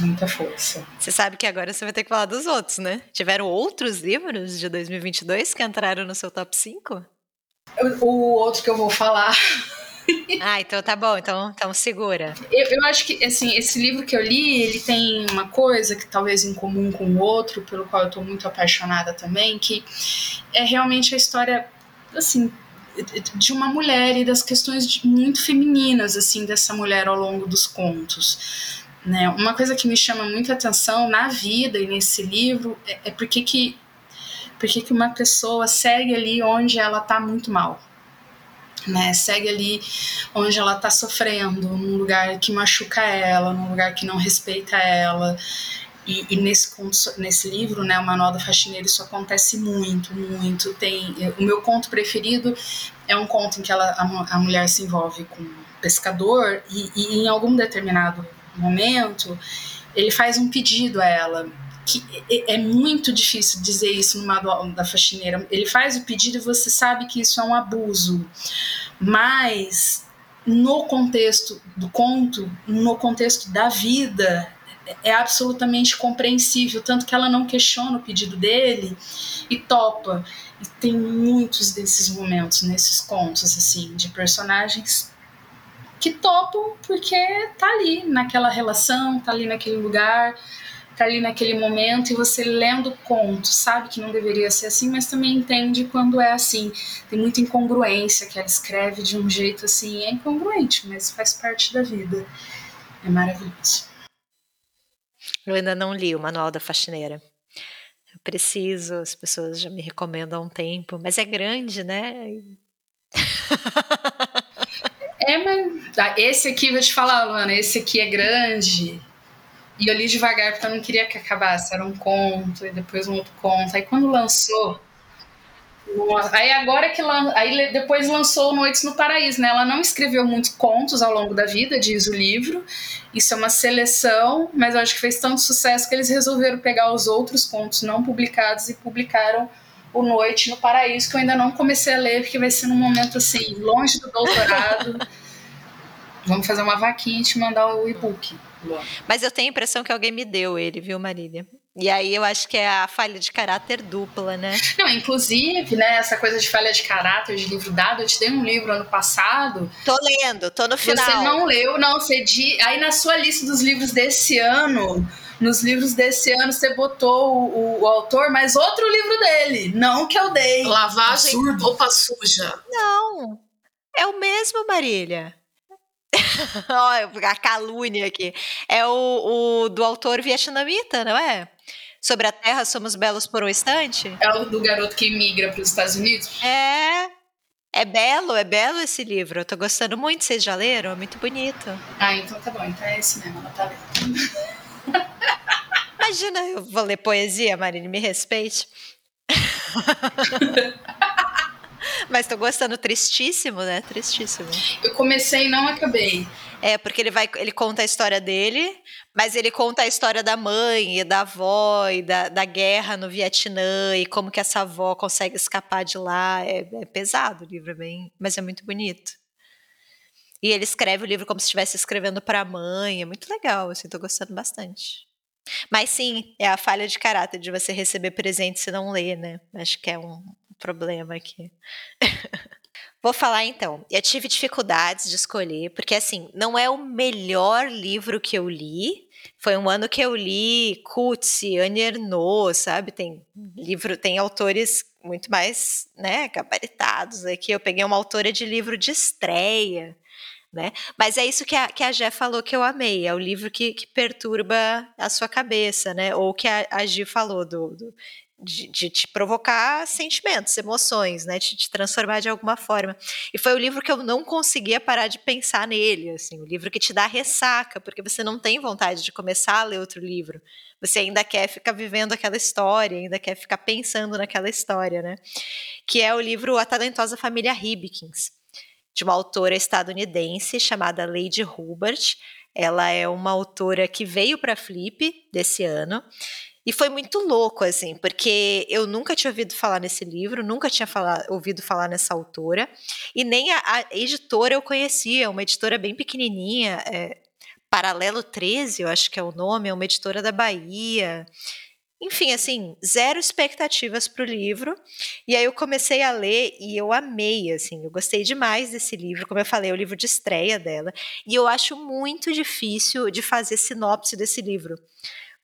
[SPEAKER 3] muita força.
[SPEAKER 1] Você sabe que agora você vai ter que falar dos outros, né? Tiveram outros livros de 2022 que entraram no seu top 5?
[SPEAKER 3] O, o outro que eu vou falar <laughs>
[SPEAKER 1] ah, então tá bom, então, então segura.
[SPEAKER 3] Eu, eu acho que, assim, esse livro que eu li, ele tem uma coisa que talvez em comum com o outro, pelo qual eu tô muito apaixonada também, que é realmente a história, assim, de uma mulher e das questões de, muito femininas, assim, dessa mulher ao longo dos contos. Né? Uma coisa que me chama muita atenção na vida e nesse livro é, é porque que, porque que uma pessoa segue ali onde ela tá muito mal né? Segue ali onde ela está sofrendo, num lugar que machuca ela, num lugar que não respeita ela. E, e, nesse, nesse livro, né, o Manual da Faxineira, isso acontece muito, muito. Tem o meu conto preferido é um conto em que ela, a, a mulher se envolve com um pescador e, e em algum determinado momento ele faz um pedido a ela que é muito difícil dizer isso no manual da faxineira. Ele faz o pedido e você sabe que isso é um abuso. Mas no contexto do conto, no contexto da vida, é absolutamente compreensível, tanto que ela não questiona o pedido dele e topa. E tem muitos desses momentos nesses contos assim, de personagens que topam porque tá ali naquela relação, tá ali naquele lugar tá ali naquele momento e você lendo o conto, sabe que não deveria ser assim, mas também entende quando é assim. Tem muita incongruência que ela escreve de um jeito assim, é incongruente, mas faz parte da vida. É maravilhoso.
[SPEAKER 1] Eu ainda não li o Manual da Faxineira. Eu preciso, as pessoas já me recomendam há um tempo, mas é grande, né?
[SPEAKER 3] É, mas ah, esse aqui, vou te falar, Luana, esse aqui é grande. E eu li devagar porque eu não queria que acabasse. Era um conto, e depois um outro conto. Aí quando lançou. Aí agora que lan... aí depois lançou Noites no Paraíso, né? Ela não escreveu muitos contos ao longo da vida, diz o livro. Isso é uma seleção, mas eu acho que fez tanto sucesso que eles resolveram pegar os outros contos não publicados e publicaram o Noite no Paraíso, que eu ainda não comecei a ler, porque vai ser num momento assim, longe do doutorado. <laughs> Vamos fazer uma vaquinha e te mandar o e-book.
[SPEAKER 1] Mas eu tenho a impressão que alguém me deu ele, viu, Marília? E aí eu acho que é a falha de caráter dupla, né?
[SPEAKER 3] Não, inclusive, né, essa coisa de falha de caráter, de livro dado, eu te dei um livro ano passado.
[SPEAKER 1] Tô lendo, tô no final.
[SPEAKER 3] Você não leu, não, você de... aí na sua lista dos livros desse ano, nos livros desse ano você botou o, o, o autor, mas outro livro dele, não que eu dei.
[SPEAKER 4] Lavagem Absurdo. roupa suja.
[SPEAKER 1] Não. É o mesmo, Marília. <laughs> Olha, a calúnia aqui. É o, o, do autor vietnamita, não é? Sobre a Terra Somos Belos por um Instante?
[SPEAKER 3] É o do garoto que migra para os Estados Unidos?
[SPEAKER 1] É. É belo, é belo esse livro. Eu tô gostando muito. Vocês já leram? É muito bonito.
[SPEAKER 3] Ah, então tá bom. Então é esse mesmo. Ela tá lendo. <laughs>
[SPEAKER 1] Imagina, eu vou ler poesia, Marine, me respeite. <laughs> Mas tô gostando, tristíssimo, né? Tristíssimo.
[SPEAKER 3] Eu comecei e não acabei.
[SPEAKER 1] É, porque ele vai, ele conta a história dele, mas ele conta a história da mãe e da avó e da, da guerra no Vietnã e como que essa avó consegue escapar de lá. É, é pesado o livro, é bem, mas é muito bonito. E ele escreve o livro como se estivesse escrevendo para a mãe, é muito legal, assim, tô gostando bastante. Mas sim, é a falha de caráter de você receber presente se não ler, né? Acho que é um, problema aqui. <laughs> Vou falar então. Eu tive dificuldades de escolher, porque assim, não é o melhor livro que eu li. Foi um ano que eu li Coetzee, Annie Ernaux, sabe? Tem livro, tem autores muito mais, né, gabaritados aqui. Eu peguei uma autora de livro de estreia, né? Mas é isso que a, que a Jé falou que eu amei. É o livro que, que perturba a sua cabeça, né? Ou que a, a Gi falou do, do de, de, te provocar sentimentos, emoções, né, de te transformar de alguma forma. E foi o livro que eu não conseguia parar de pensar nele, assim, o livro que te dá ressaca, porque você não tem vontade de começar a ler outro livro. Você ainda quer ficar vivendo aquela história, ainda quer ficar pensando naquela história, né? Que é o livro A Talentosa Família Hibkins, de uma autora estadunidense chamada Lady Hubert. Ela é uma autora que veio para Flip desse ano. E foi muito louco, assim, porque eu nunca tinha ouvido falar nesse livro, nunca tinha ouvido falar nessa autora, e nem a, a, editora eu conhecia, uma editora bem pequenininha, é, Paralelo 13, eu acho que é o nome, é uma editora da Bahia. Enfim, assim, zero expectativas para o livro. E aí eu comecei a ler e eu amei, assim, eu gostei demais desse livro. Como eu falei, é o livro de estreia dela. E eu acho muito difícil de fazer sinopse desse livro.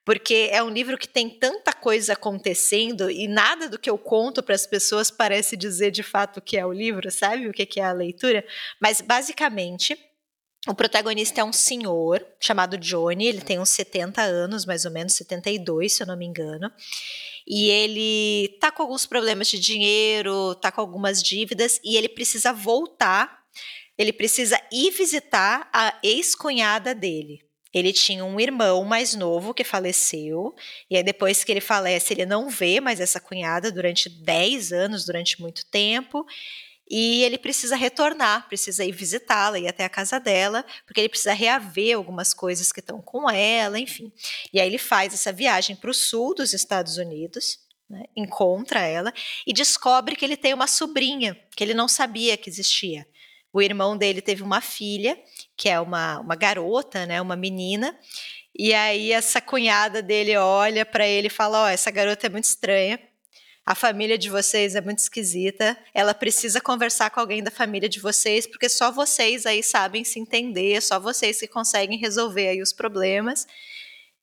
[SPEAKER 1] Porque é um livro que tem tanta coisa acontecendo e nada do que eu conto para as pessoas parece dizer de fato o que é o livro, sabe? O que é a leitura. Mas, basicamente, o protagonista é um senhor chamado Johnny, ele tem uns 70 anos, mais ou menos, 72, se eu não me engano. E ele tá com alguns problemas de dinheiro, tá com algumas dívidas e ele precisa voltar, ele precisa ir visitar a ex-cunhada dele. Ele tinha um irmão mais novo que faleceu, e aí depois que ele falece, ele não vê mais essa cunhada durante 10 anos, durante muito tempo. E ele precisa retornar, precisa ir visitá-la, ir até a casa dela, porque ele precisa reaver algumas coisas que estão com ela, enfim. E aí ele faz essa viagem para o sul dos Estados Unidos, né, encontra ela e descobre que ele tem uma sobrinha que ele não sabia que existia. O irmão dele teve uma filha, que é uma, uma garota, né, uma menina, e aí essa cunhada dele olha para ele e fala: Ó, oh, essa garota é muito estranha a família de vocês é muito esquisita, ela precisa conversar com alguém da família de vocês, porque só vocês aí sabem se entender, só vocês que conseguem resolver aí os problemas.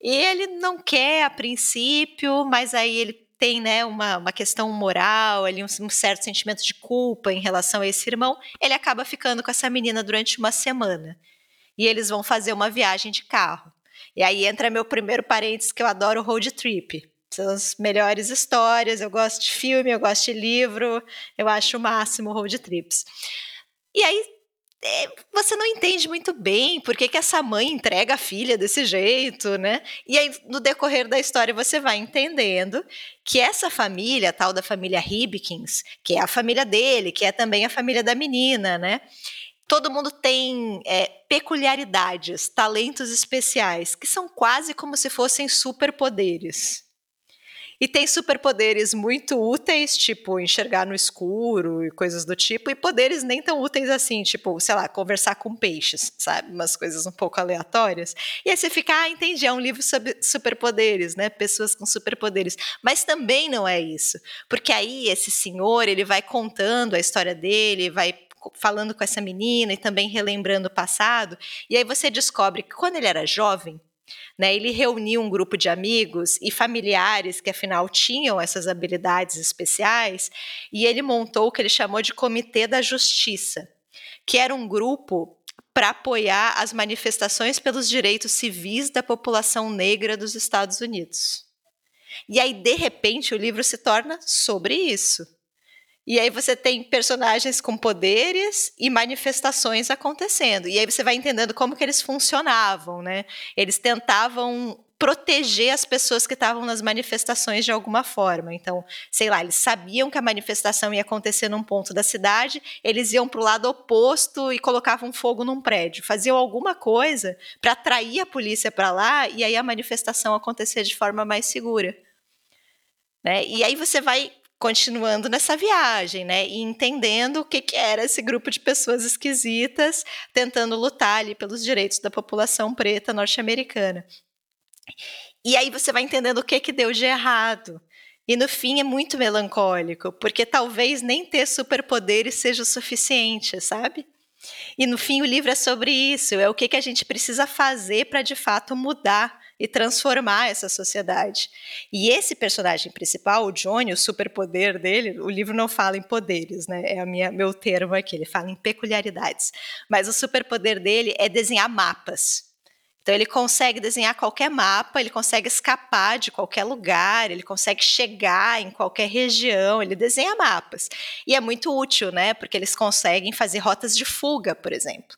[SPEAKER 1] E ele não quer a princípio, mas aí ele tem né, uma, uma questão moral, ali um, um, certo sentimento de culpa em relação a esse irmão, ele acaba ficando com essa menina durante uma semana. E eles vão fazer uma viagem de carro. E aí entra meu primeiro parênteses que eu adoro road trip. São as melhores histórias. Eu gosto de filme, eu gosto de livro. Eu acho o máximo road trips. E aí você não entende muito bem por que, que essa mãe entrega a filha desse jeito, né? E aí, no decorrer da história, você vai entendendo que essa família, tal da família Hibkins, que é a família dele, que é também a família da menina, né? Todo mundo tem é, peculiaridades, talentos especiais, que são quase como se fossem superpoderes. E tem superpoderes muito úteis, tipo enxergar no escuro e coisas do tipo, e poderes nem tão úteis assim, tipo, sei lá, conversar com peixes, sabe? Umas coisas um pouco aleatórias. E aí você fica, ah, entendi, é um livro sobre superpoderes, né? Pessoas com superpoderes. Mas também não é isso. Porque aí esse senhor, ele vai contando a história dele, vai falando com essa menina e também relembrando o passado. E aí você descobre que quando ele era jovem, né? Ele reuniu um grupo de amigos e familiares que, afinal, tinham essas habilidades especiais, e ele montou o que ele chamou de Comitê da Justiça, que era um grupo para apoiar as manifestações pelos direitos civis da população negra dos Estados Unidos. E aí, de repente, o livro se torna sobre isso. E aí você tem personagens com poderes e manifestações acontecendo. E aí você vai entendendo como que eles funcionavam, né? Eles tentavam proteger as pessoas que estavam nas manifestações de alguma forma. Então, sei lá, eles sabiam que a manifestação ia acontecer num ponto da cidade, eles iam para o lado oposto e colocavam fogo num prédio, faziam alguma coisa para atrair a polícia para lá e aí a manifestação acontecer de forma mais segura. Né? E aí você vai continuando nessa viagem, né? E entendendo o que, que era esse grupo de pessoas esquisitas tentando lutar ali pelos direitos da população preta norte-americana. E aí você vai entendendo o que, que deu de errado. E no fim é muito melancólico, porque talvez nem ter superpoderes seja o suficiente, sabe? E no fim o livro é sobre isso, é o que, que a gente precisa fazer para de fato mudar e transformar essa sociedade. E esse personagem principal, o Johnny, o superpoder dele, o livro não fala em poderes, né? É a minha, meu termo aqui, ele fala em peculiaridades. Mas o superpoder dele é desenhar mapas. Então ele consegue desenhar qualquer mapa, ele consegue escapar de qualquer lugar, ele consegue chegar em qualquer região, ele desenha mapas. E é muito útil, né? Porque eles conseguem fazer rotas de fuga, por exemplo.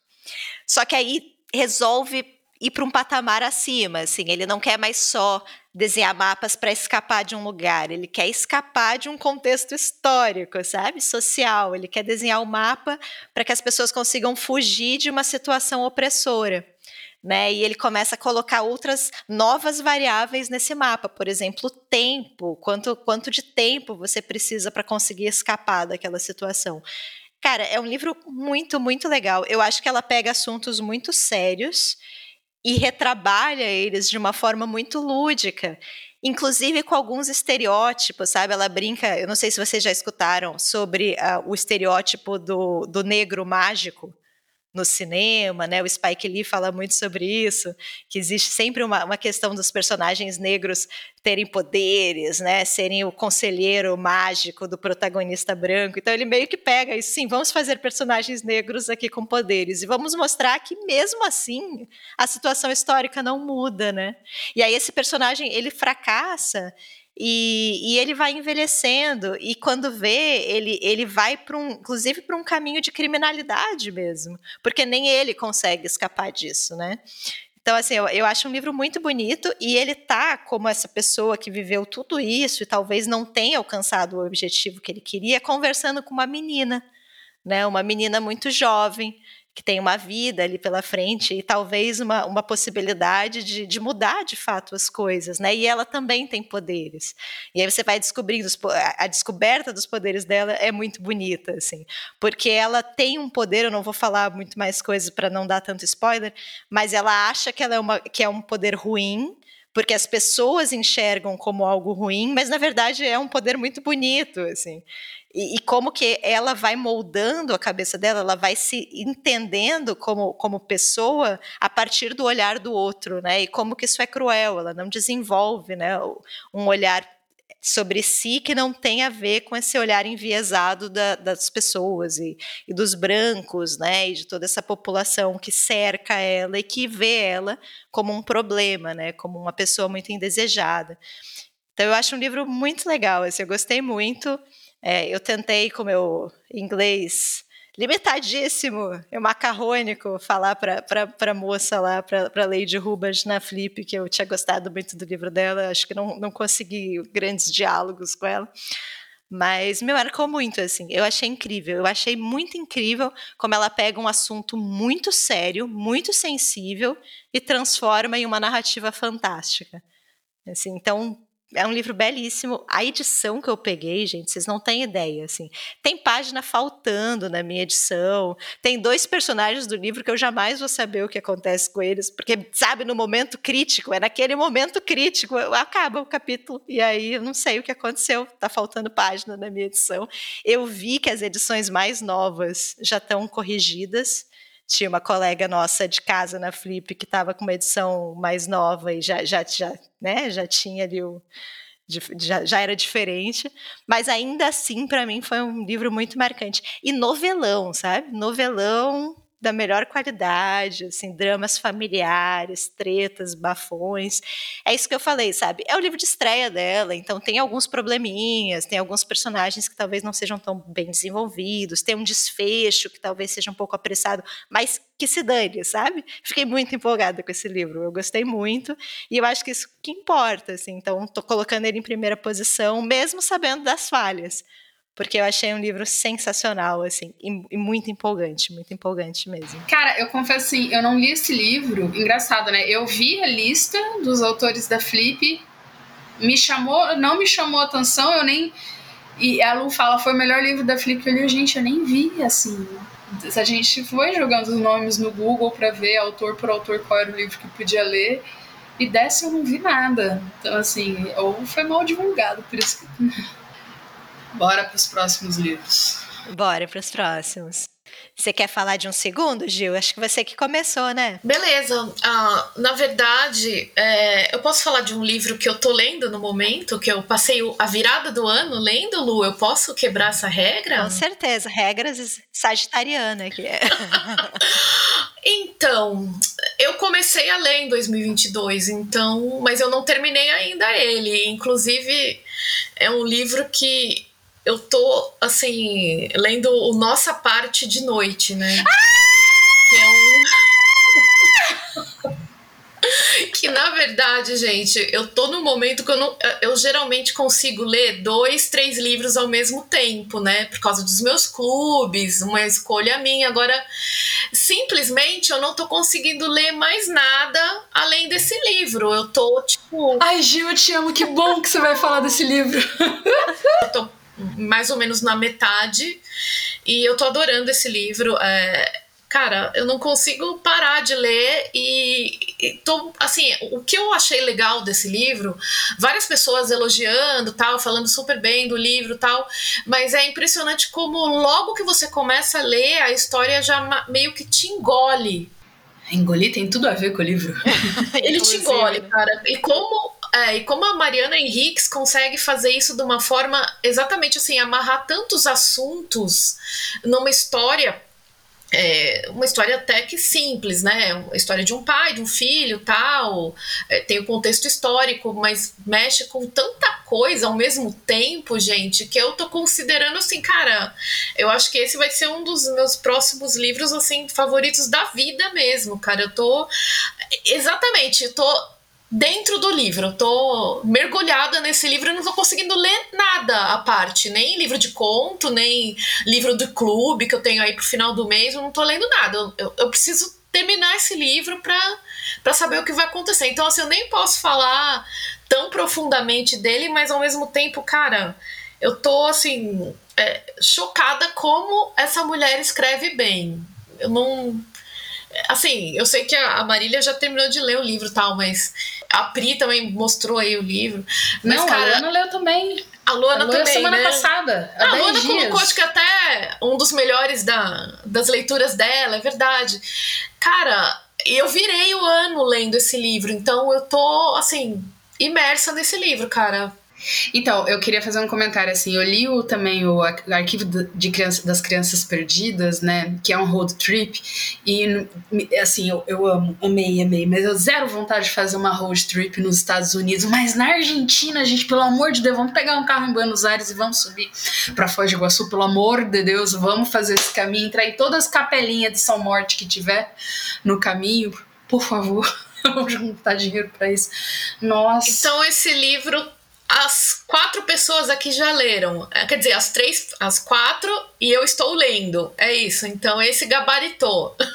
[SPEAKER 1] Só que aí resolve ir para um patamar acima, assim, ele não quer mais só desenhar mapas para escapar de um lugar, ele quer escapar de um contexto histórico, sabe? Social. Ele quer desenhar o um mapa para que as pessoas consigam fugir de uma situação opressora. Né? E ele começa a colocar outras novas variáveis nesse mapa, por exemplo, tempo, quanto, quanto de tempo você precisa para conseguir escapar daquela situação. Cara, é um livro muito, muito legal. Eu acho que ela pega assuntos muito sérios e retrabalha eles de uma forma muito lúdica, inclusive com alguns estereótipos, sabe? Ela brinca, eu não sei se vocês já escutaram sobre uh, o estereótipo do, do negro mágico, no cinema, né? O Spike Lee fala muito sobre isso, que existe sempre uma, uma questão dos personagens negros terem poderes, né? Serem o conselheiro mágico do protagonista branco. Então ele meio que pega e sim, vamos fazer personagens negros aqui com poderes e vamos mostrar que mesmo assim a situação histórica não muda, né? E aí esse personagem ele fracassa e, e, ele vai envelhecendo e quando vê ele ele vai para um inclusive para um caminho de criminalidade mesmo porque nem ele consegue escapar disso né? Então assim eu, eu acho um livro muito bonito e ele tá como essa pessoa que viveu tudo isso e talvez não tenha alcançado o objetivo que ele queria conversando com uma menina né? Uma menina muito jovem que tem uma vida ali pela frente e talvez uma, uma possibilidade de, de mudar de fato as coisas, né? E ela também tem poderes. E aí você vai descobrindo, a descoberta dos poderes dela é muito bonita, assim, porque ela tem um poder, eu não vou falar muito mais coisas para não dar tanto spoiler, mas ela acha que ela é, uma, que é um poder ruim, porque as pessoas enxergam como algo ruim, mas na verdade é um poder muito bonito, assim. E, e, como que ela vai moldando a cabeça dela, ela vai se entendendo como, como pessoa a partir do olhar do outro, né? E como que isso é cruel, ela não desenvolve, né? Um olhar sobre si que não tem a ver com esse olhar enviesado da, das pessoas e, e, dos brancos, né, e de toda essa população que cerca ela e que vê ela como um problema, né, como uma pessoa muito indesejada. Então eu acho um livro muito legal, assim, eu gostei muito. É, eu tentei com meu inglês limitadíssimo e macarrônico falar para a moça lá, para Lady Rubas na Flip, que eu tinha gostado muito do livro dela, acho que não, não consegui grandes diálogos com ela. Mas me marcou muito, assim. Eu achei incrível. Eu achei muito incrível como ela pega um assunto muito sério, muito sensível e transforma em uma narrativa fantástica. Assim, então, é um livro belíssimo. A edição que eu peguei, gente, vocês não têm ideia, assim. Tem página faltando na minha edição. Tem dois personagens do livro que eu jamais vou saber o que acontece com eles, porque sabe no momento crítico, é naquele momento crítico, acaba o capítulo e aí eu não sei o que aconteceu. Tá faltando página na minha edição. Eu vi que as edições mais novas já estão corrigidas tinha uma colega nossa de casa na Flip que estava com uma edição mais nova e já, já, já, né, já tinha ali o. Já, já era diferente, mas ainda assim, para mim, foi um livro muito marcante. E novelão, sabe? Novelão da melhor qualidade, assim, dramas familiares, tretas, bafões. É isso que eu falei, sabe? É o livro de estreia dela, então tem alguns probleminhas, tem alguns personagens que talvez não sejam tão bem desenvolvidos, tem um desfecho que talvez seja um pouco apressado, mas que se dane, sabe? Fiquei muito empolgada com esse livro, eu gostei muito, e eu acho que isso que importa, assim, então tô colocando ele em primeira posição, mesmo sabendo das falhas porque eu achei um livro sensacional, assim, e, muito empolgante, muito empolgante mesmo.
[SPEAKER 3] Cara, eu confesso assim, eu não li esse livro, engraçado, né? Eu vi a lista dos autores da Flip, me chamou, não me chamou atenção, eu nem. E a Lu fala, foi o melhor livro da Flip que eu li, gente, eu nem vi, assim. A gente foi jogando os nomes no Google para ver autor por autor qual era o livro que podia ler. E dessa eu não vi nada. Então, assim, ou foi mal divulgado, por isso que. Bora para os próximos livros.
[SPEAKER 1] Bora para os próximos. Você quer falar de um segundo, Gil? Acho que você que começou, né?
[SPEAKER 4] Beleza. Uh, na verdade, é, eu posso falar de um livro que eu tô lendo no momento, que eu passei a virada do ano lendo, Lu. Eu posso quebrar essa regra?
[SPEAKER 1] Com certeza. Regras sagitariana aqui. <laughs>
[SPEAKER 4] então, eu comecei a ler em 2022, então, mas eu não terminei ainda ele. Inclusive, é um livro que eu tô, assim, lendo o Nossa Parte de Noite, né? Ah! Que é um. <laughs> que, na verdade, gente, eu tô num momento que eu não. Eu geralmente consigo ler dois, três livros ao mesmo tempo, né? Por causa dos meus clubes, uma escolha minha. Agora, simplesmente eu não tô conseguindo ler mais nada além desse livro. Eu tô, tipo.
[SPEAKER 3] Ai, Gil, eu te amo, que bom que você vai falar desse livro. <laughs>
[SPEAKER 4] eu tô mais ou menos na metade. E eu tô adorando esse livro. É, cara, eu não consigo parar de ler e, e tô, assim, o que eu achei legal desse livro, várias pessoas elogiando, tal, falando super bem do livro, tal, mas é impressionante como logo que você começa a ler, a história já meio que te engole.
[SPEAKER 3] Engolir tem tudo a ver com o livro. <laughs>
[SPEAKER 4] Ele te engole, cara. E como é, e como a Mariana Henriques consegue fazer isso de uma forma exatamente assim, amarrar tantos assuntos numa história é uma história até que simples, né? Uma história de um pai, de um filho, tal. É, tem o contexto histórico, mas mexe com tanta coisa ao mesmo tempo, gente, que eu tô considerando assim, cara. Eu acho que esse vai ser um dos meus próximos livros assim favoritos da vida mesmo, cara. Eu tô exatamente, eu tô dentro do livro. Tô mergulhada nesse livro e não tô conseguindo ler nada à parte. Nem livro de conto, nem livro do clube que eu tenho aí pro final do mês. Eu não tô lendo nada. Eu, eu, eu preciso terminar esse livro pra, pra saber o que vai acontecer. Então, assim, eu nem posso falar tão profundamente dele, mas ao mesmo tempo, cara, eu tô, assim, é, chocada como essa mulher escreve bem. Eu não Assim, eu sei que a Marília já terminou de ler o livro tal, mas a Pri também mostrou aí o livro. Mas,
[SPEAKER 3] não,
[SPEAKER 4] cara,
[SPEAKER 3] a Luana leu também.
[SPEAKER 4] A Luana a também,
[SPEAKER 3] semana
[SPEAKER 4] né?
[SPEAKER 3] passada.
[SPEAKER 4] a Luana dias. colocou, acho que até um dos melhores da, das leituras dela, é verdade. Cara, eu virei o ano lendo esse livro, então eu tô, assim, imersa nesse livro, cara.
[SPEAKER 3] Então, eu queria fazer um comentário assim. Eu li o, também o, arquivo de criança, das crianças perdidas, né? Que é um road trip. E assim, eu, eu amo, amei, amei. Mas eu zero vontade de fazer uma road trip nos Estados Unidos. Mas na Argentina, gente, pelo amor de Deus, vamos pegar um carro em Buenos Aires e vamos subir para Foz do Iguaçu, pelo amor de Deus, vamos fazer esse caminho, entrar em todas as capelinhas de São Morte que tiver no caminho, por favor. <laughs> Vamos juntar dinheiro para isso. Nossa.
[SPEAKER 4] Então esse livro as quatro pessoas aqui já leram. É, quer dizer, as três, as quatro e eu estou lendo. É isso. Então esse gabaritou. <laughs>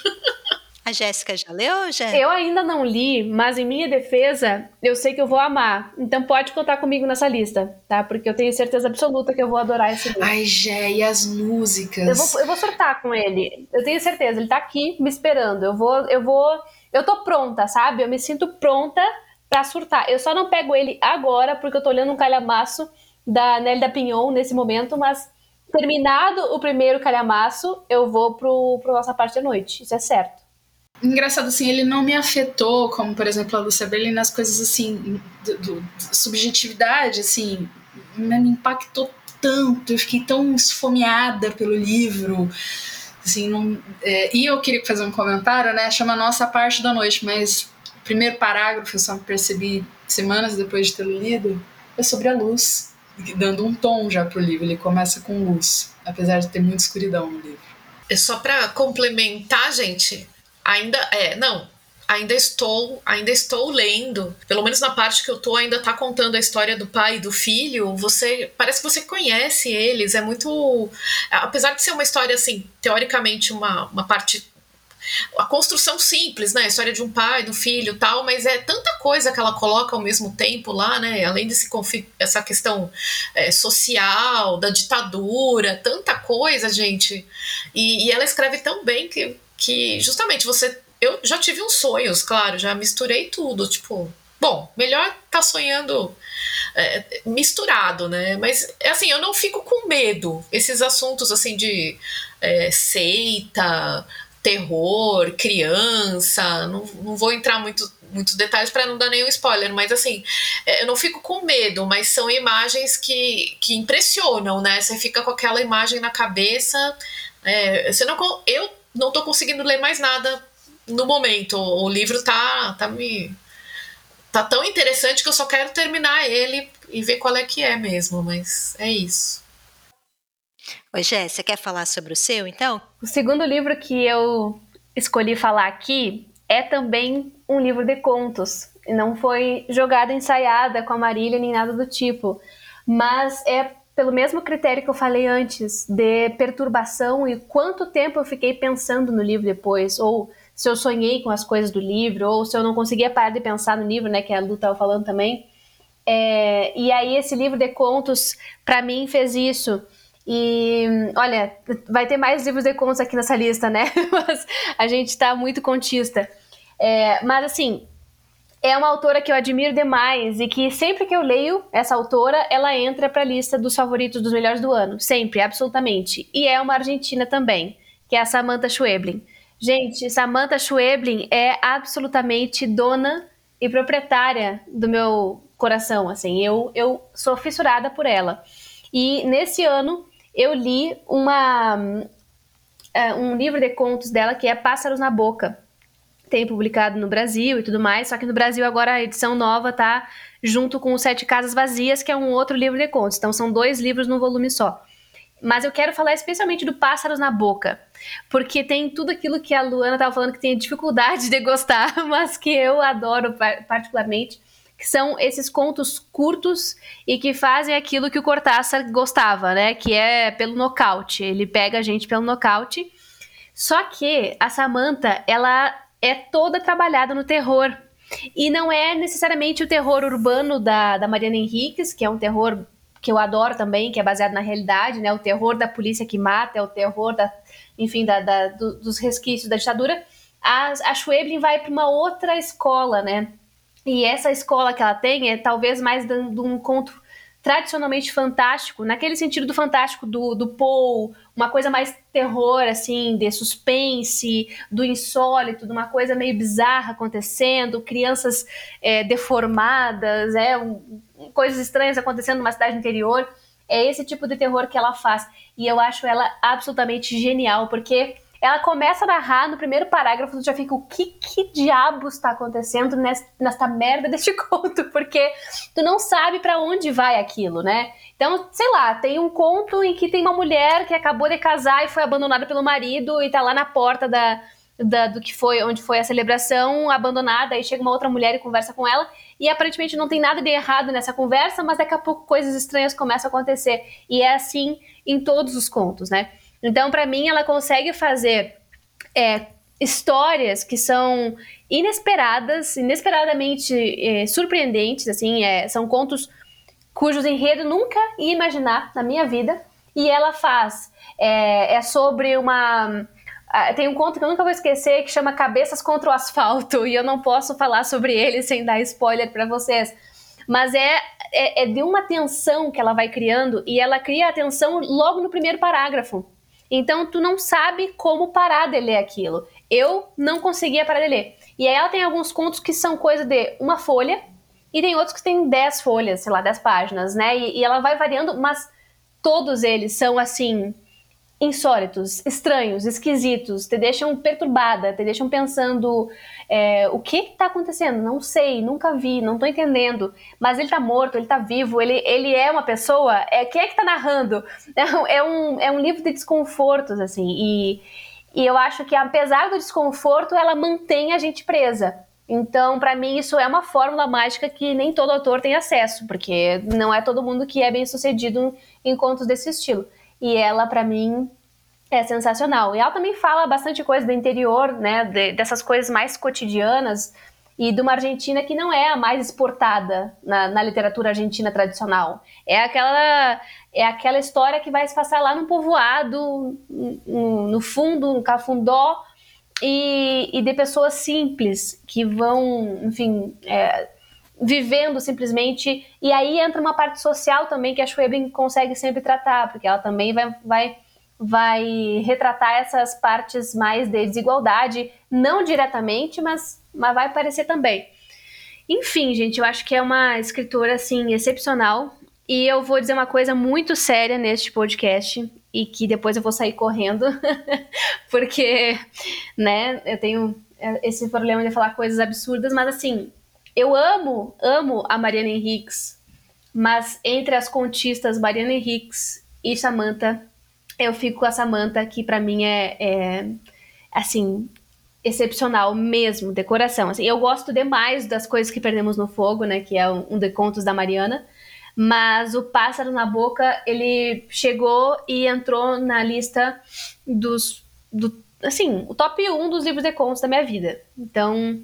[SPEAKER 1] A Jéssica já leu,
[SPEAKER 5] Jéssica? Eu ainda não li, mas em minha defesa, eu sei que eu vou amar. Então pode contar comigo nessa lista, tá? Porque eu tenho certeza absoluta que eu vou adorar esse livro.
[SPEAKER 3] Ai, Jé, e as músicas?
[SPEAKER 5] Eu vou, eu vou surtar com ele. Eu tenho certeza, ele tá aqui me esperando. Eu vou, eu vou, eu tô pronta, sabe? Eu me sinto pronta para surtar. Eu só não pego ele agora porque eu tô olhando um calhamaço da Nelly da Pinhon nesse momento, mas terminado o primeiro calhamaço, eu vou pro, pro nossa parte da noite. Isso é certo.
[SPEAKER 3] Engraçado, assim, ele não me afetou, como, por exemplo, a Lúcia Berlin, nas coisas, assim, do, do, subjetividade, assim, me impactou tanto, eu fiquei tão esfomeada pelo livro, assim, não, é, e eu queria fazer um comentário, né, chama Nossa Parte da Noite, mas primeiro parágrafo, eu só percebi semanas depois de ter lido, é sobre a luz, dando um tom já pro livro. Ele começa com luz, apesar de ter muita escuridão no livro.
[SPEAKER 4] É só para complementar, gente, ainda é, não, ainda estou, ainda estou lendo, pelo menos na parte que eu tô, ainda tá contando a história do pai e do filho. Você parece que você conhece eles, é muito, apesar de ser uma história assim, teoricamente uma, uma parte a construção simples, né? A história de um pai, do filho tal, mas é tanta coisa que ela coloca ao mesmo tempo lá, né? Além desse essa questão é, social, da ditadura, tanta coisa, gente. E, e ela escreve tão bem que, que justamente você. Eu já tive uns sonhos, claro, já misturei tudo, tipo. Bom, melhor tá sonhando é, misturado, né? Mas assim, eu não fico com medo. Esses assuntos assim de é, seita, terror, criança, não, não vou entrar muito muitos detalhes para não dar nenhum spoiler, mas assim, é, eu não fico com medo, mas são imagens que, que impressionam, né? Você fica com aquela imagem na cabeça. É, você não, eu não tô conseguindo ler mais nada no momento. O livro tá, tá me. tá tão interessante que eu só quero terminar ele e ver qual é que é mesmo, mas é isso.
[SPEAKER 1] Oi, Jé, você quer falar sobre o seu, então?
[SPEAKER 5] O segundo livro que eu escolhi falar aqui é também um livro de contos. Não foi jogada ensaiada com a Marília nem nada do tipo. Mas é pelo mesmo critério que eu falei antes, de perturbação e quanto tempo eu fiquei pensando no livro depois, ou se eu sonhei com as coisas do livro, ou se eu não conseguia parar de pensar no livro, né, que a Lu estava falando também. É, e aí esse livro de contos, para mim, fez isso. E olha, vai ter mais livros de contos aqui nessa lista, né? <laughs> Mas a gente está muito contista. É, mas assim, é uma autora que eu admiro demais e que sempre que eu leio essa autora, ela entra para a lista dos favoritos dos melhores do ano, sempre, absolutamente. E é uma argentina também, que é a Samantha Schweblin. Gente, Samantha Schweblin é absolutamente dona e proprietária do meu coração, assim. Eu eu sou fissurada por ela. E nesse ano eu li uma uh, um livro de contos dela que é Pássaros na Boca tem publicado no Brasil e tudo mais, só que no Brasil agora a edição nova tá junto com o Sete Casas Vazias, que é um outro livro de contos. Então são dois livros num volume só. Mas eu quero falar especialmente do Pássaros na Boca, porque tem tudo aquilo que a Luana estava falando que tem dificuldade de gostar, <laughs> mas que eu adoro particularmente, que são esses contos curtos e que fazem aquilo que o Cortázar gostava, né? Que é pelo nocaute. Ele pega a gente pelo nocaute. Só que a Samantha, ela é toda trabalhada no terror. E não é necessariamente o terror urbano da, da Mariana Henriques, que é um terror que eu adoro também, que é baseado na realidade, né? O terror da polícia que mata, é o terror da, enfim, da, da do, dos resquícios da ditadura. A, a Schweblin vai para uma outra escola, né? E essa escola que ela tem é talvez mais de um conto tradicionalmente fantástico, naquele sentido do fantástico do, do uma coisa mais terror, assim, de suspense, do insólito, de uma coisa meio bizarra acontecendo, crianças é, deformadas, é, um, coisas estranhas acontecendo numa cidade interior. É esse tipo de terror que ela faz. E eu acho ela absolutamente genial, porque ela começa a narrar no primeiro parágrafo, tu já fica, o que, que diabos está acontecendo nesta, nesta merda deste <laughs> conto? Porque tu não sabe para onde vai aquilo, né? Então, sei lá, tem um conto em que tem uma mulher que acabou de casar e foi abandonada pelo marido e tá lá na porta da, da, do que foi, onde foi a celebração, abandonada, aí chega uma outra mulher e conversa com ela, e aparentemente não tem nada de errado nessa conversa, mas daqui a pouco coisas estranhas começam a acontecer. E é assim em todos os contos, né? Então, para mim, ela consegue fazer é, histórias que são inesperadas, inesperadamente é, surpreendentes, assim, é, são contos cujos enredo nunca ia imaginar na minha vida, e ela faz. É, é sobre uma. Tem um conto que eu nunca vou esquecer que chama Cabeças contra o Asfalto, <laughs> e eu não posso falar sobre ele sem dar spoiler para vocês. Mas é, é, é de uma tensão que ela vai criando, e ela cria a tensão logo no primeiro parágrafo. Então tu não sabe como parar de ler aquilo. Eu não conseguia parar de ler. E aí ela tem alguns contos que são coisa de uma folha, e tem outros que tem 10 folhas, sei lá, 10 páginas, né? E, e ela vai variando, mas todos eles são assim insólitos, estranhos, esquisitos, te deixam perturbada, te deixam pensando é, o que está acontecendo? Não sei, nunca vi, não estou entendendo. Mas ele está morto, ele está vivo, ele, ele é uma pessoa. É, quem é que está narrando? <laughs> É, é, um, é um livro de desconfortos, assim. E, e eu acho que apesar do desconforto, ela mantém a gente presa. Então, para mim, isso é uma fórmula mágica que nem todo autor tem acesso, porque não é todo mundo que é bem sucedido em contos desse estilo. E ela, para mim, é sensacional. E ela também fala bastante coisa do interior, né? De, dessas coisas mais cotidianas e de uma Argentina que não é a mais exportada na, na, literatura argentina tradicional. É aquela é aquela história que vai se passar lá no povoado, no, no fundo, no cafundó, e, e, de pessoas simples que vão, enfim, é, vivendo simplesmente. E aí entra uma parte social também que a Schwebin consegue sempre tratar, porque ela também vai, vai vai retratar essas partes mais de desigualdade, não diretamente, mas, mas vai aparecer também. Enfim, gente, eu acho que é uma escritora assim excepcional e eu vou dizer uma coisa muito séria neste podcast e que depois eu vou sair correndo, <laughs> porque, né, eu tenho esse problema de falar coisas absurdas, mas assim, eu amo, amo a Mariana Henriques, mas entre as contistas Mariana Henriques e Samantha eu fico com a Samantha, que para mim é, é, assim, excepcional mesmo, decoração. Assim, eu gosto demais das coisas que perdemos no fogo, né? Que é um, um de contos da Mariana. Mas o Pássaro na Boca, ele chegou e entrou na lista dos. Do, assim, o top 1 dos livros de contos da minha vida. Então,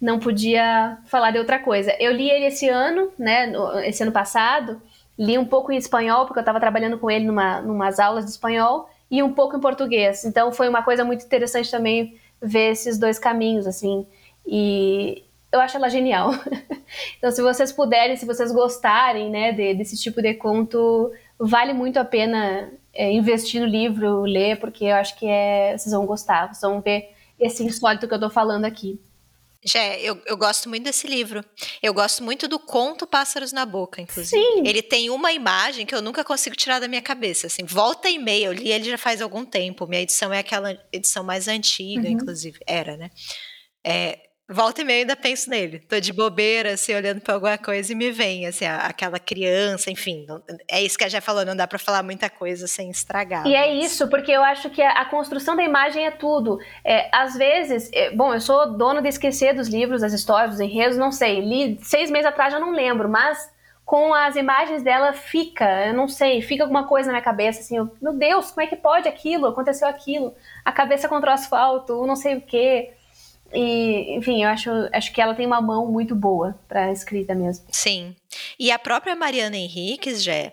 [SPEAKER 5] não podia falar de outra coisa. Eu li ele esse ano, né? Esse ano passado. Li um pouco em espanhol, porque eu estava trabalhando com ele numa numas aulas de espanhol, e um pouco em português. Então, foi uma coisa muito interessante também ver esses dois caminhos, assim. E eu acho ela genial. <laughs> então, se vocês puderem, se vocês gostarem, né, de, desse tipo de conto, vale muito a pena é, investir no livro, ler, porque eu acho que é, vocês vão gostar, vocês vão ver esse insólito que eu tô falando aqui.
[SPEAKER 1] Jé, eu, eu gosto muito desse livro. Eu gosto muito do conto Pássaros na Boca, inclusive.
[SPEAKER 5] Sim.
[SPEAKER 1] Ele tem uma imagem que eu nunca consigo tirar da minha cabeça. Assim, volta e meia, eu li ele já faz algum tempo. Minha edição é aquela edição mais antiga, uhum. inclusive. Era, né? É, Volta e meia ainda penso nele. Tô de bobeira, assim, olhando para alguma coisa e me vem, assim, aquela criança, enfim. é isso que a já falou, não dá para falar muita coisa sem estragar.
[SPEAKER 5] E é mas... é isso, porque eu acho que a, construção da imagem é tudo. É, às vezes, é, bom, eu sou dono de esquecer dos livros, das histórias, dos enredos, não sei. Li seis meses atrás, já não lembro, mas com as imagens dela fica, eu não sei, fica alguma coisa na minha cabeça, assim, eu, meu Deus, como é que pode aquilo? Aconteceu aquilo. A cabeça contra o asfalto, não sei o quê. E, enfim, eu acho, acho que ela tem uma mão muito boa para escrita mesmo.
[SPEAKER 1] Sim. E a própria Mariana Henriques, já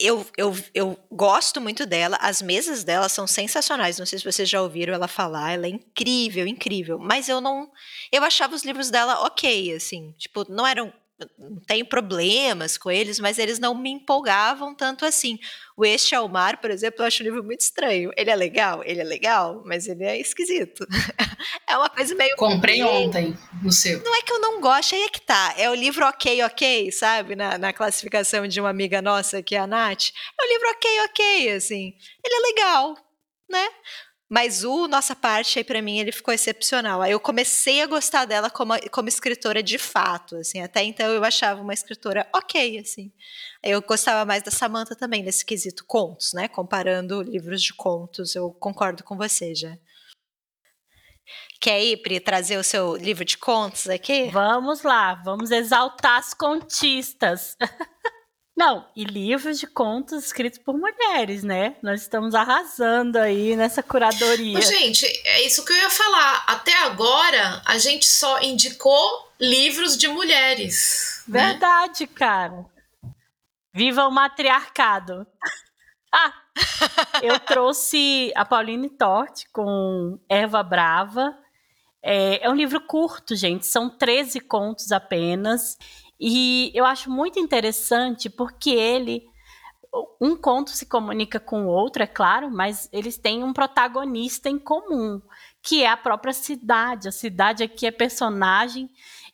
[SPEAKER 1] eu, eu, eu gosto muito dela, as mesas dela são sensacionais. Não sei se vocês já ouviram ela falar, ela é incrível, incrível. Mas eu não. Eu achava os livros dela ok, assim. Tipo, não eram não tenho problemas com eles, mas eles não me empolgavam tanto assim. O Este ao Mar, por exemplo, eu acho um livro muito estranho. Ele é legal? Ele é legal, mas ele é esquisito. <laughs> é uma coisa meio.
[SPEAKER 3] Comprei ontem no seu.
[SPEAKER 1] Não é que eu não gosto, aí é que tá. É o livro ok, ok, sabe? Na, na classificação de uma amiga nossa, que é a Nath. É o livro ok, ok, assim. Ele é legal, né? Mas o Nossa Parte, aí para mim, ele ficou excepcional. Aí eu comecei a gostar dela como, como escritora de fato, assim. Até então eu achava uma escritora ok, assim. Eu gostava mais da Samantha também, nesse quesito contos, né? Comparando livros de contos, eu concordo com você já. Quer ir, Pri, trazer o seu livro de contos aqui?
[SPEAKER 2] Vamos lá, vamos exaltar as contistas. <laughs> Não, e livros de contos escritos por mulheres, né? Nós estamos arrasando aí nessa curadoria.
[SPEAKER 4] gente, é isso que eu ia falar. Até agora, a gente só indicou livros de mulheres.
[SPEAKER 2] Né? Verdade, né? cara. Viva o matriarcado. <laughs> Ah, eu trouxe a Pauline Tort com Eva Brava. É, é um livro curto, gente. São 13 contos apenas. E eu acho muito interessante porque ele um conto se comunica com o outro, é claro, mas eles têm um protagonista em comum, que é a própria cidade. A cidade aqui é personagem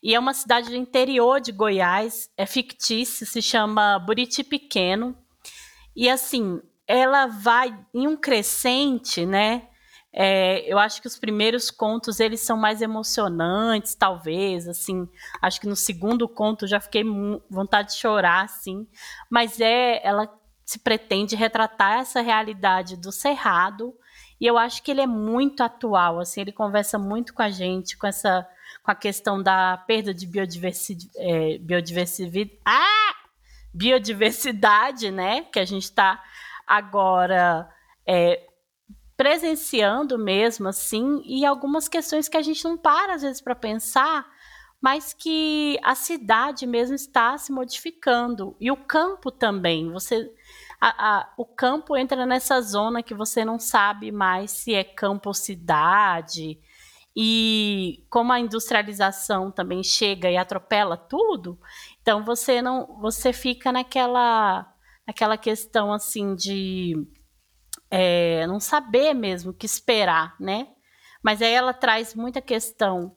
[SPEAKER 2] e é uma cidade do interior de Goiás, é fictícia, se chama Buriti Pequeno. E assim, ela vai em um crescente, né? É, eu acho que os primeiros contos eles são mais emocionantes, talvez, assim. Acho que no segundo conto já fiquei vontade de chorar, assim. Mas é, ela se pretende retratar essa realidade do cerrado e eu acho que ele é muito atual, assim. Ele conversa muito com a gente, com essa, com a questão da perda de biodiversidade, é, biodiversidade, ah! biodiversidade, né? Que a gente está agora é, presenciando mesmo assim e algumas questões que a gente não para às vezes para pensar, mas que a cidade mesmo está se modificando e o campo também. Você a, a, o campo entra nessa zona que você não sabe mais se é campo ou cidade. E como a industrialização também chega e atropela tudo, então você não você fica naquela naquela questão assim de é, não saber mesmo o que esperar, né? Mas aí ela traz muita questão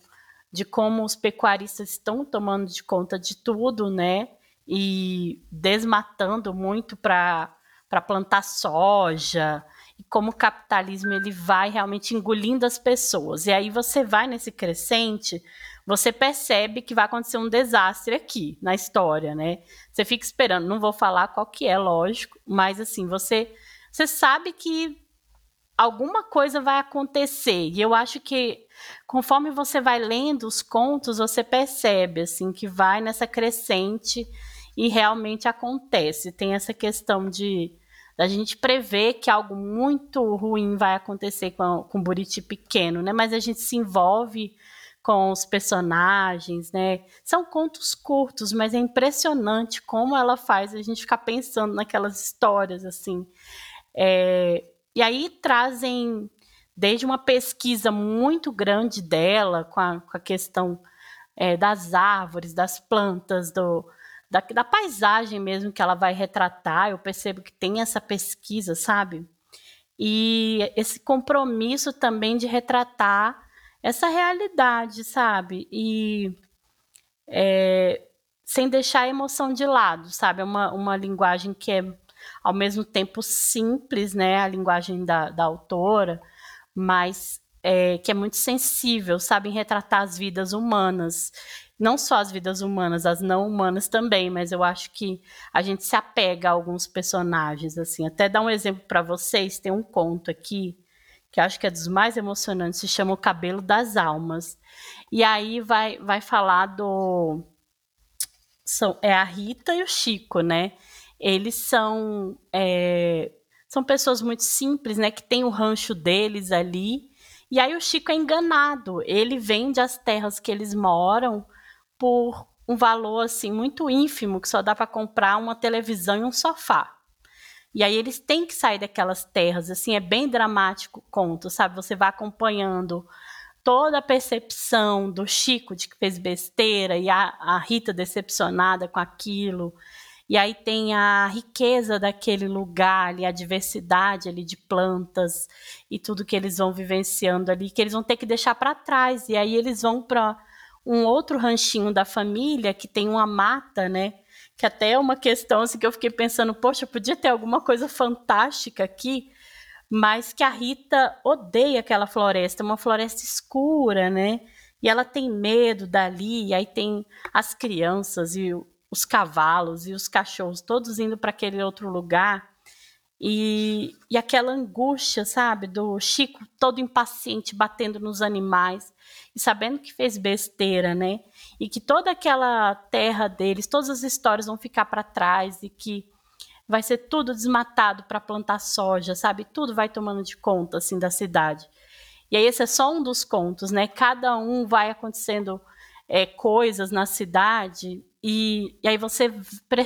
[SPEAKER 2] de como os pecuaristas estão tomando de conta de tudo, né? E desmatando muito para plantar soja, e como o capitalismo ele vai realmente engolindo as pessoas. E aí você vai nesse crescente, você percebe que vai acontecer um desastre aqui na história, né? Você fica esperando, não vou falar qual que é, lógico, mas assim, você você sabe que alguma coisa vai acontecer. E eu acho que conforme você vai lendo os contos, você percebe assim que vai nessa crescente e realmente acontece. Tem essa questão de da gente prever que algo muito ruim vai acontecer com, com o Buriti pequeno, né? Mas a gente se envolve com os personagens, né? São contos curtos, mas é impressionante como ela faz a gente ficar pensando naquelas histórias, assim. É, e aí trazem desde uma pesquisa muito grande dela com a, com a questão é, das árvores, das plantas, do, da, da paisagem mesmo que ela vai retratar. Eu percebo que tem essa pesquisa, sabe? E esse compromisso também de retratar essa realidade, sabe? E é, sem deixar a emoção de lado, sabe? É uma, uma linguagem que é ao mesmo tempo simples, né? A linguagem da, da autora, mas é, que é muito sensível, sabe? Em retratar as vidas humanas. Não só as vidas humanas, as não humanas também, mas eu acho que a gente se apega a alguns personagens, assim. Até dar um exemplo para vocês, tem um conto aqui que acho que é dos mais emocionantes, se chama O Cabelo das Almas. E aí vai, vai falar do. São, é a Rita e o Chico, né? Eles são. É, são pessoas muito simples, né? Que tem o rancho deles ali. E aí o Chico é enganado. Ele vende as terras que eles moram por um valor assim muito ínfimo, que só dá para comprar uma televisão e um sofá. E aí eles têm que sair daquelas terras, assim, é bem dramático o conto, sabe? Você vai acompanhando toda a percepção do Chico de que fez besteira e a, a Rita decepcionada com aquilo. E aí tem a riqueza daquele lugar ali, a diversidade ali de plantas e tudo que eles vão vivenciando ali, que eles vão ter que deixar para trás. E aí eles vão para um outro ranchinho da família que tem uma mata, né? que até é uma questão assim, que eu fiquei pensando, poxa, podia ter alguma coisa fantástica aqui, mas que a Rita odeia aquela floresta, uma floresta escura, né? E ela tem medo dali, e aí tem as crianças e os cavalos e os cachorros todos indo para aquele outro lugar. E, e aquela angústia, sabe, do Chico todo impaciente, batendo nos animais e sabendo que fez besteira, né? e que toda aquela terra deles, todas as histórias vão ficar para trás e que vai ser tudo desmatado para plantar soja, sabe? Tudo vai tomando de conta assim da cidade. E aí esse é só um dos contos, né? Cada um vai acontecendo é, coisas na cidade e, e, aí você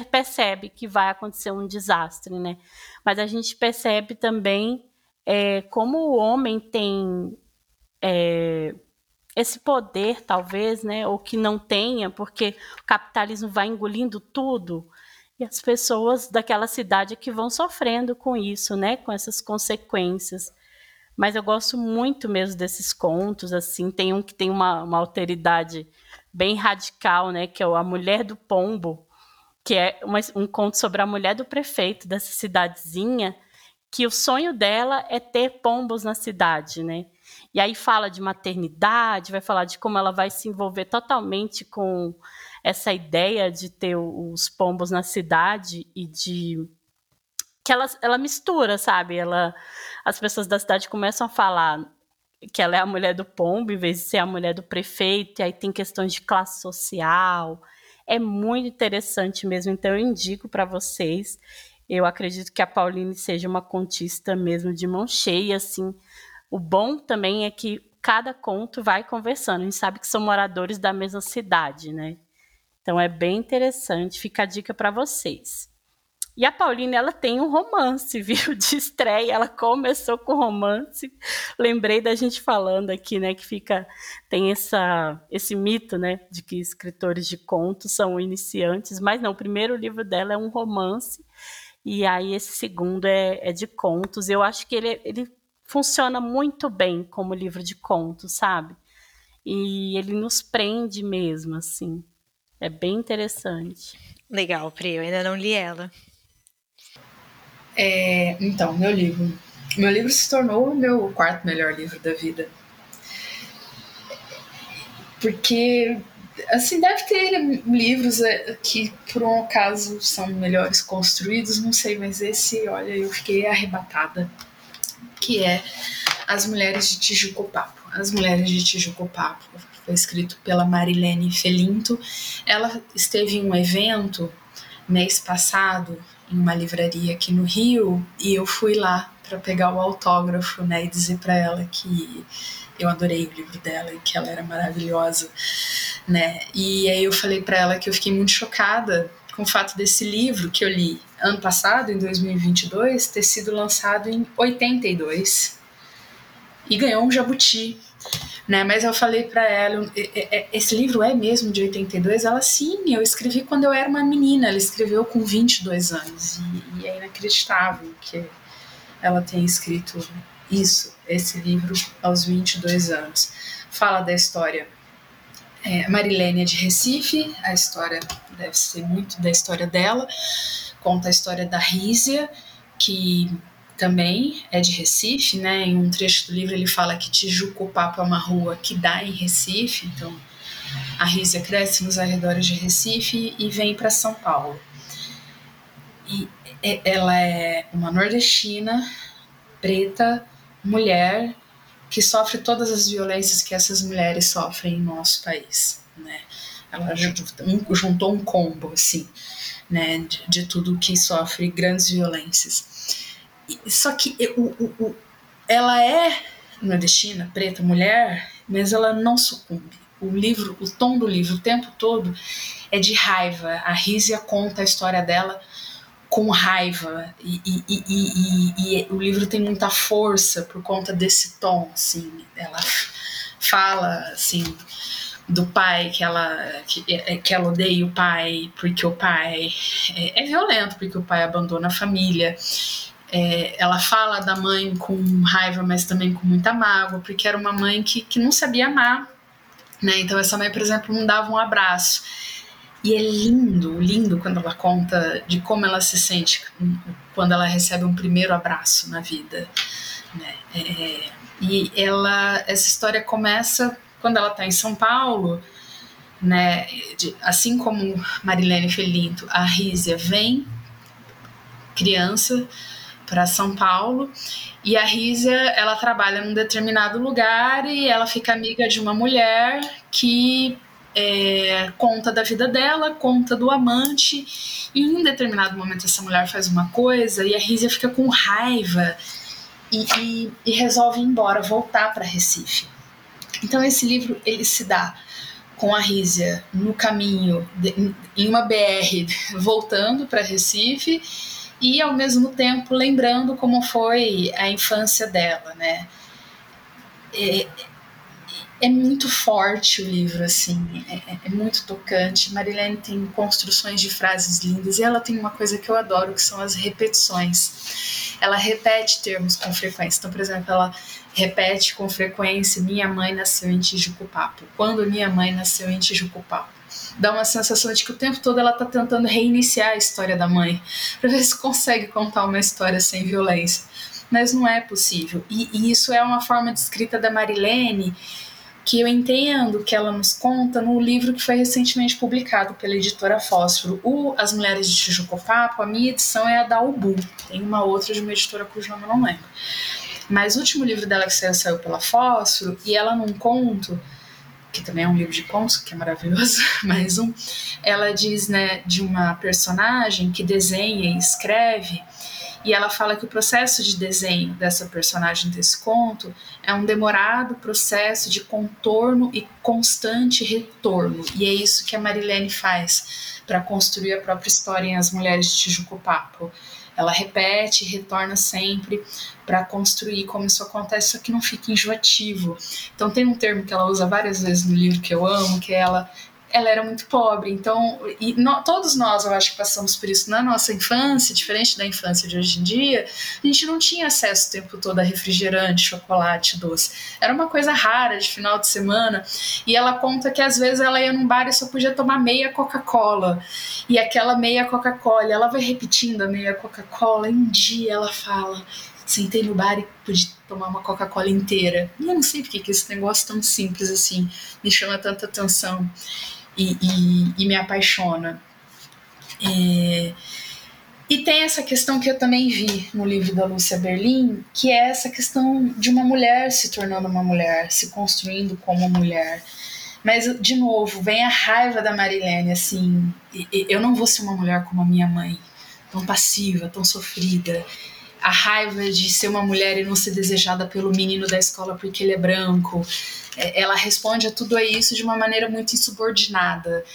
[SPEAKER 2] percebe que vai acontecer um desastre, né? Mas a gente percebe também é, como o homem tem é, esse poder, talvez, né, ou que não tenha, porque o capitalismo vai engolindo tudo, e as pessoas daquela cidade que vão sofrendo com isso, né, com essas consequências. Mas eu gosto muito mesmo desses contos, assim, tem um que tem uma, uma alteridade bem radical, né, que é A Mulher do Pombo, que é uma, um conto sobre a mulher do prefeito dessa cidadezinha, que o sonho dela é ter pombos na cidade, né? E aí fala de maternidade, vai falar de como ela vai se envolver totalmente com essa ideia de ter os pombos na cidade e de que ela, ela mistura, sabe? Ela, as pessoas da cidade começam a falar que ela é a mulher do pombo em vez de ser a mulher do prefeito, e aí tem questões de classe social. É muito interessante mesmo, então eu indico para vocês. Eu acredito que a Pauline seja uma contista mesmo de mão cheia, assim, o bom também é que cada conto vai conversando. A gente sabe que são moradores da mesma cidade, né? Então é bem interessante, fica a dica para vocês. E a Pauline, ela tem um romance, <laughs> viu? De estreia, ela começou com romance. Lembrei da gente falando aqui, né, que fica tem essa esse mito, né, de que escritores de contos são iniciantes, mas não, o primeiro livro dela é um romance. E aí esse segundo é, é de contos. Eu acho que ele, ele funciona muito bem como livro de contos, sabe? E ele nos prende mesmo, assim. É bem interessante.
[SPEAKER 1] Legal, Pri, eu ainda não li ela.
[SPEAKER 3] É, então, meu livro. Meu livro se tornou o meu quarto melhor livro da vida. Porque, assim, deve ter livros é, que, por um acaso, são melhores construídos, não sei, mas esse, olha, eu fiquei arrebatada que é As Mulheres de Tijuco Papo. As Mulheres de Tijuco Papo. Foi escrito pela Marilene Felinto. Ela esteve em um evento mês passado uma livraria aqui no Rio e eu fui lá para pegar o autógrafo, né, e dizer para ela que eu adorei o livro dela e que ela era maravilhosa, né? E aí eu falei para ela que eu fiquei muito chocada com o fato desse livro que eu li ano passado, em 2022, ter sido lançado em 82 e ganhou um jabuti. Né? Mas eu falei para ela, esse livro é mesmo de 82? Ela, sim, eu escrevi quando eu era uma menina, ela escreveu com 22 anos, e, e é inacreditável que ela tenha escrito isso, esse livro, aos 22 anos. Fala da história é, Marilene é de Recife, a história deve ser muito da história dela, conta a história da Rízia, que também é de Recife, né? Em um trecho do livro ele fala que Tijuco Papo é uma rua que dá em Recife, então a Rízia cresce nos arredores de Recife e vem para São Paulo. E ela é uma nordestina, preta, mulher, que sofre todas as violências que essas mulheres sofrem em nosso país, né? Ela juntou um combo, assim, né, de, de tudo que sofre grandes violências. Só que o, o, o, ela é nordestina, preta, mulher, mas ela não sucumbe. O livro, o tom do livro o tempo todo é de raiva. A Rízia conta a história dela com raiva e, e, e, e, o livro tem muita força por conta desse tom, assim, ela fala, assim, do pai que ela que, é, que ela odeia o pai porque o pai é, é violento porque o pai abandona a família é, ela fala da mãe com raiva, mas também com muita mágoa, porque era uma mãe que, que não sabia amar. Né? Então, essa mãe, por exemplo, não dava um abraço. E é lindo, lindo quando ela conta de como ela se sente quando ela recebe um primeiro abraço na vida. Né? É, e ela, essa história começa quando ela está em São Paulo, né? De, assim como Marilene Felinto, a Rízia vem criança para São Paulo. E a Rízia ela trabalha num determinado lugar e ela fica amiga de uma mulher que é, conta da vida dela, conta do amante. E em determinado momento essa mulher faz uma coisa e a Rízia fica com raiva e, e, e resolve ir embora, voltar para Recife. Então esse livro ele se dá com a Rízia no caminho de, em uma BR <laughs> voltando para Recife e ao mesmo tempo lembrando como foi a infância dela, né? É, é muito forte o livro, assim, é, é, muito tocante. Marilene tem construções de frases lindas e ela tem uma coisa que eu adoro, que são as repetições. Ela repete termos com frequência. Então, por exemplo, ela repete com frequência: minha mãe nasceu em Tijucupapo. Quando minha mãe nasceu em Tijucupapo dá uma sensação de que o tempo todo ela está tentando reiniciar a história da mãe, para ver se consegue contar uma história sem violência. Mas não é possível. E, e, isso é uma forma de escrita da Marilene que eu entendo que ela nos conta no livro que foi recentemente publicado pela editora Fósforo, o As Mulheres de Tijucopapo. A minha edição é a da Ubu, tem uma outra de uma editora cujo nome eu não lembro. Mas o último livro dela que saiu, saiu pela Fósforo, e ela num conto que também é um livro de contos, que é maravilhoso, <laughs> mais um, ela diz, né, de uma personagem que desenha e escreve, e ela fala que o processo de desenho dessa personagem desse conto é um demorado processo de contorno e constante retorno, e é isso que a Marilene faz para construir a própria história em As Mulheres de Tijuco Papo ela repete, retorna sempre para construir como isso acontece, só que não fica enjoativo. Então tem um termo que ela usa várias vezes no livro que eu amo, que é ela ela era muito pobre. Então, e no, todos nós, eu acho que passamos por isso na nossa infância, diferente da infância de hoje em dia, a gente não tinha acesso o tempo todo a refrigerante, chocolate, doce. Era uma coisa rara de final de semana. E ela conta que às vezes ela ia num bar e só podia tomar meia Coca-Cola. E aquela meia Coca-Cola, ela vai repetindo a meia Coca-Cola, um dia ela fala sentei no bar e pude tomar uma Coca-Cola inteira. Eu não sei porque que esse negócio tão simples assim me chama tanta atenção e, e, e me apaixona. É, E tem essa questão que eu também vi no livro da Lúcia Berlim, que é essa questão de uma mulher se tornando uma mulher, se construindo como mulher. Mas, de novo, vem a raiva da Marilene, assim, eu não vou ser uma mulher como a minha mãe, tão passiva, tão sofrida. A raiva de ser uma mulher e não ser desejada pelo menino da escola porque ele é branco. É, ela responde a tudo isso de uma maneira muito insubordinada.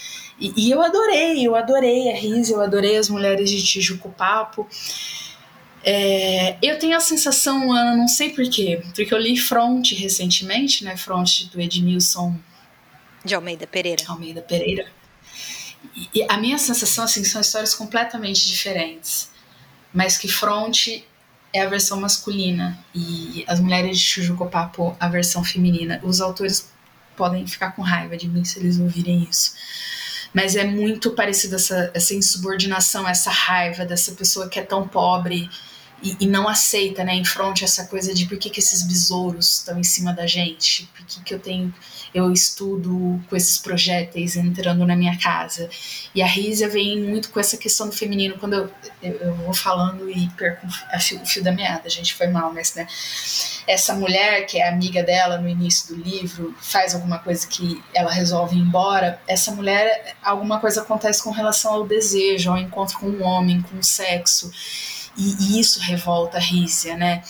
[SPEAKER 3] E, e eu adorei, eu adorei a Riz, eu adorei as mulheres de Tijuco Papo. É, eu tenho a sensação, Ana, não sei porquê, porque eu li Front recentemente, né? Front do Edmilson
[SPEAKER 1] de Almeida Pereira.
[SPEAKER 3] Almeida Pereira. E, e a minha sensação, assim, são histórias completamente diferentes, mas que Front é a versão masculina e as mulheres de Chujuco Papo a versão feminina. Os autores podem ficar com raiva de mim se eles ouvirem isso mas é muito parecido essa, essa insubordinação, essa raiva dessa pessoa que é tão pobre e, e não aceita, né, em frente essa coisa de por que, que esses besouros estão em cima da gente, por que, que eu tenho eu estudo com esses projéteis entrando na minha casa. E a Rízia vem muito com essa questão do feminino, quando eu, eu, eu vou falando e perco o fio, o fio da meada, a gente foi mal, mas né, essa mulher que é amiga dela no início do livro faz alguma coisa que ela resolve ir embora, essa mulher, alguma coisa acontece com relação ao desejo, ao encontro com um homem, com o sexo. E, e isso revolta a Rízia, né?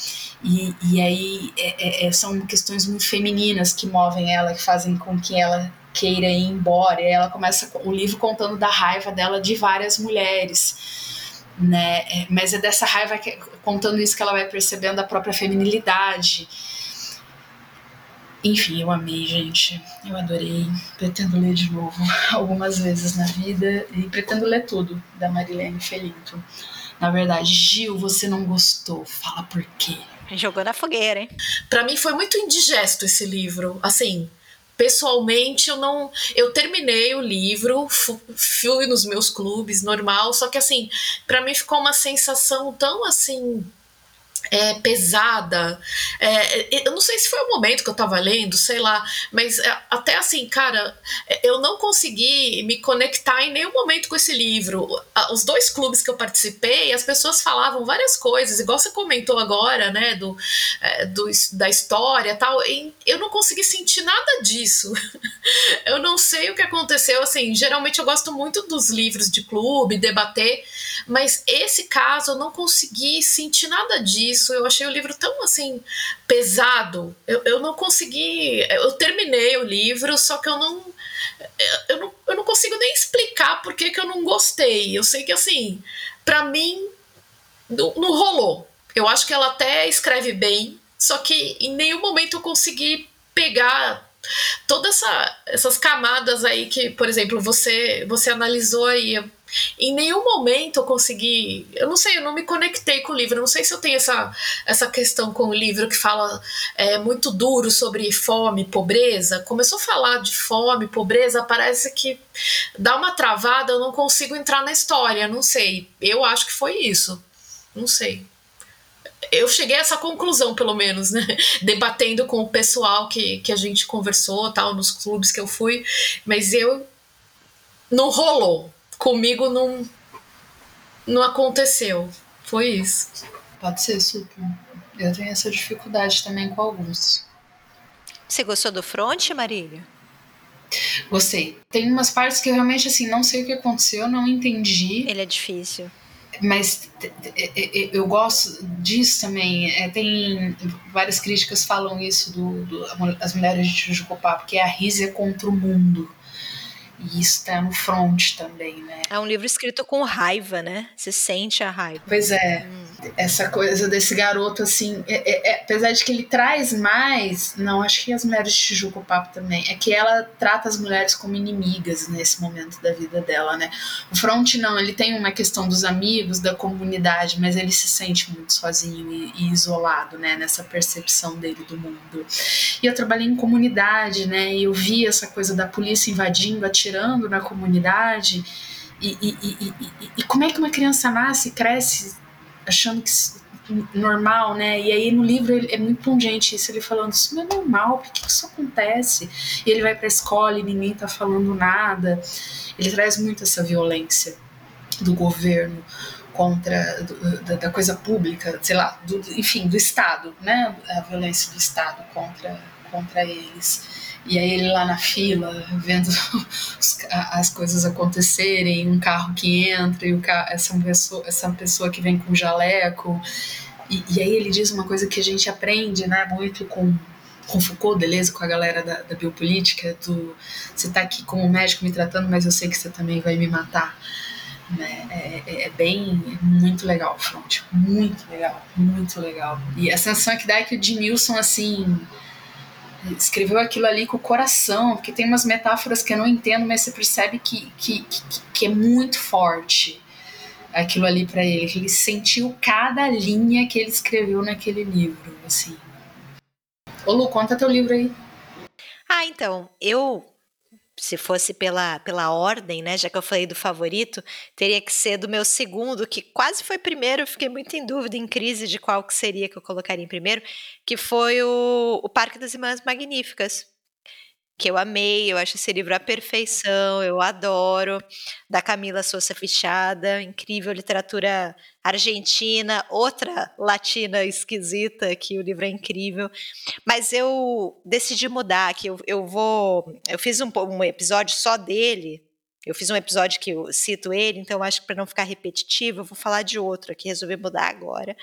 [SPEAKER 3] E, e aí é, é, é, são questões muito femininas que movem ela, que fazem com que ela queira ir embora. E ela começa o livro contando da raiva dela de várias mulheres. Né? É, mas é dessa raiva que, contando isso que ela vai percebendo a própria feminilidade. Enfim, eu amei, gente. Eu adorei. Pretendo ler de novo <laughs> algumas vezes na vida e pretendo ler tudo da Marilene Felinto na verdade. Gil, você não gostou, fala por quê.
[SPEAKER 1] Jogou na fogueira, hein?
[SPEAKER 4] Para mim foi muito indigesto esse livro. Assim, pessoalmente eu não eu terminei o livro fui nos meus clubes normal só que assim para mim ficou uma sensação tão assim é, pesada. É, eu não sei se foi o momento que eu tava lendo, sei lá, mas é, até assim, cara, eu não consegui me conectar em nenhum momento com esse livro. Os dois clubes que eu participei, as pessoas falavam várias coisas, igual você comentou agora, né, do, é, do da história tal. eu não consegui sentir nada disso. <laughs> eu não sei o que aconteceu. Assim, geralmente eu gosto muito dos livros de clube, debater, mas esse caso eu não consegui sentir nada disso isso. Eu achei o livro tão assim pesado. Eu, eu não consegui. Eu terminei o livro, só que eu não. Eu não, eu não consigo nem explicar por que, que eu não gostei. Eu sei que assim, para mim, não, não rolou. Eu acho que ela até escreve bem, só que em nenhum momento eu consegui pegar todas essa, essas camadas aí que, por exemplo, você você analisou aí em nenhum momento eu consegui. Eu não sei, eu não me conectei com o livro. Eu não sei se eu tenho essa, essa questão com o livro que fala é, muito duro sobre fome, pobreza. Começou a falar de fome, pobreza, parece que dá uma travada, eu não consigo entrar na história. Não sei. Eu acho que foi isso. Não sei. Eu cheguei a essa conclusão, pelo menos, né? <laughs> Debatendo com o pessoal que, que a gente conversou, tal, nos clubes que eu fui, mas eu não rolou comigo não, não aconteceu. Foi isso.
[SPEAKER 3] Pode ser, super. Eu tenho essa dificuldade também com alguns.
[SPEAKER 1] Você gostou do front, Marília?
[SPEAKER 3] Gostei. Tem umas partes que eu realmente assim não sei o que aconteceu, não entendi.
[SPEAKER 1] Ele é difícil.
[SPEAKER 3] Mas eu gosto disso também. É, tem várias críticas falam isso do, do as mulheres de Jujucopá, porque é a rízia contra o mundo. E isso tá no front também, né?
[SPEAKER 1] É um livro escrito com raiva, né? Você sente a raiva.
[SPEAKER 3] Pois é. Hum essa coisa desse garoto, assim, é, é, é, apesar de que ele traz mais, não, acho que as mulheres de Tijuca o papo também, é que ela trata as mulheres como inimigas nesse momento da vida dela, né? O Front não, ele tem uma questão dos amigos, da comunidade, mas ele se sente muito sozinho e, e isolado, né, nessa percepção dele do mundo. E eu trabalhei em comunidade, né, e eu vi essa coisa da polícia invadindo, atirando na comunidade, e, e, e, e, como é que uma criança nasce, cresce achando que normal, né? E aí no livro ele, é muito pungente isso, ele falando, isso não é normal, por que, isso acontece? E ele vai pra escola e ninguém tá falando nada. Ele traz muito essa violência. do governo contra do, da, da, coisa pública, sei lá, do, enfim, do Estado, né? A violência do Estado contra contra eles. E aí ele lá na fila, vendo <laughs> os, as coisas acontecerem, um carro que entra e o essa, pessoa, essa pessoa que vem com jaleco. E, e, aí ele diz uma coisa que a gente aprende né, muito com, com Foucault, Deleuze, com a galera da, da biopolítica, do você está aqui como médico me tratando, mas eu sei que você também vai me matar. Né? É, é, é, bem, é muito legal o front, muito legal, muito legal. E a sensação é que dá é que o Edmilson, assim, escreveu aquilo ali com o coração, porque tem umas metáforas que eu não entendo, mas você percebe que, que, que, que é muito forte aquilo ali para ele, ele sentiu cada linha que ele escreveu naquele livro, assim. Ô Lu, conta teu livro aí.
[SPEAKER 1] Ah, então, eu se fosse pela, pela ordem, né, já que eu falei do favorito, teria que ser do meu segundo, que quase foi primeiro, eu fiquei muito em dúvida, em crise de qual que seria que eu colocaria em primeiro, que foi o, o Parque das Irmãs Magníficas, que eu amei, eu acho esse livro a perfeição, eu adoro, da Camila Souza Fichada, incrível literatura argentina, outra latina esquisita, que o livro é incrível, mas eu decidi mudar, que eu, eu vou, eu fiz um, um episódio só dele, eu fiz um episódio que eu cito ele, então acho que para não ficar repetitivo, eu vou falar de outro aqui, resolvi mudar agora.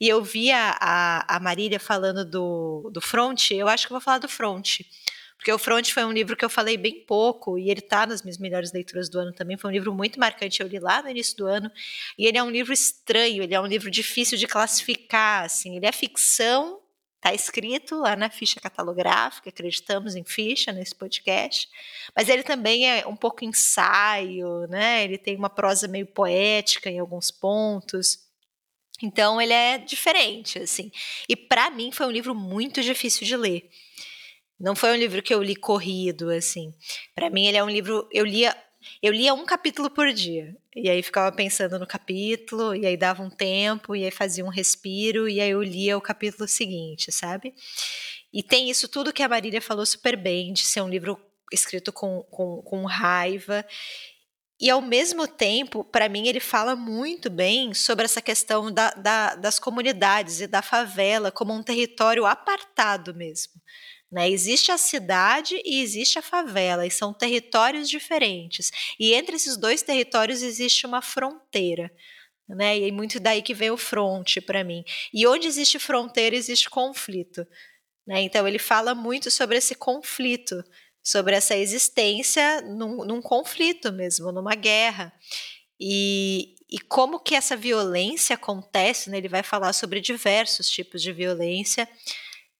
[SPEAKER 1] E eu vi a, a, Marília falando do, do front, eu acho que eu vou falar do front. Porque o Front foi um livro que eu falei bem pouco e ele está nas minhas melhores leituras do ano também. Foi um livro muito marcante, eu li lá no início do ano. E ele é um livro estranho, ele é um livro difícil de classificar, assim. Ele é ficção, está escrito lá na ficha catalográfica, acreditamos em ficha nesse podcast, mas ele também é um pouco ensaio, né? Ele tem uma prosa meio poética em alguns pontos. Então ele é diferente, assim. E para mim foi um livro muito difícil de ler. Não foi um livro que eu li corrido, assim. Para mim, ele é um livro. Eu lia, eu lia um capítulo por dia. E aí ficava pensando no capítulo, e aí dava um tempo, e aí fazia um respiro, e aí eu lia o capítulo seguinte, sabe? E tem isso tudo que a Marília falou super bem, de ser um livro escrito com, com, com raiva. E ao mesmo tempo, para mim, ele fala muito bem sobre essa questão da, da, das comunidades e da favela como um território apartado mesmo. Né? Existe a cidade e existe a favela, e são territórios diferentes. E entre esses dois territórios existe uma fronteira. Né? E é muito daí que vem o fronte para mim. E onde existe fronteira, existe conflito. Né? Então ele fala muito sobre esse conflito, sobre essa existência num, num conflito mesmo, numa guerra. E, e como que essa violência acontece, né? ele vai falar sobre diversos tipos de violência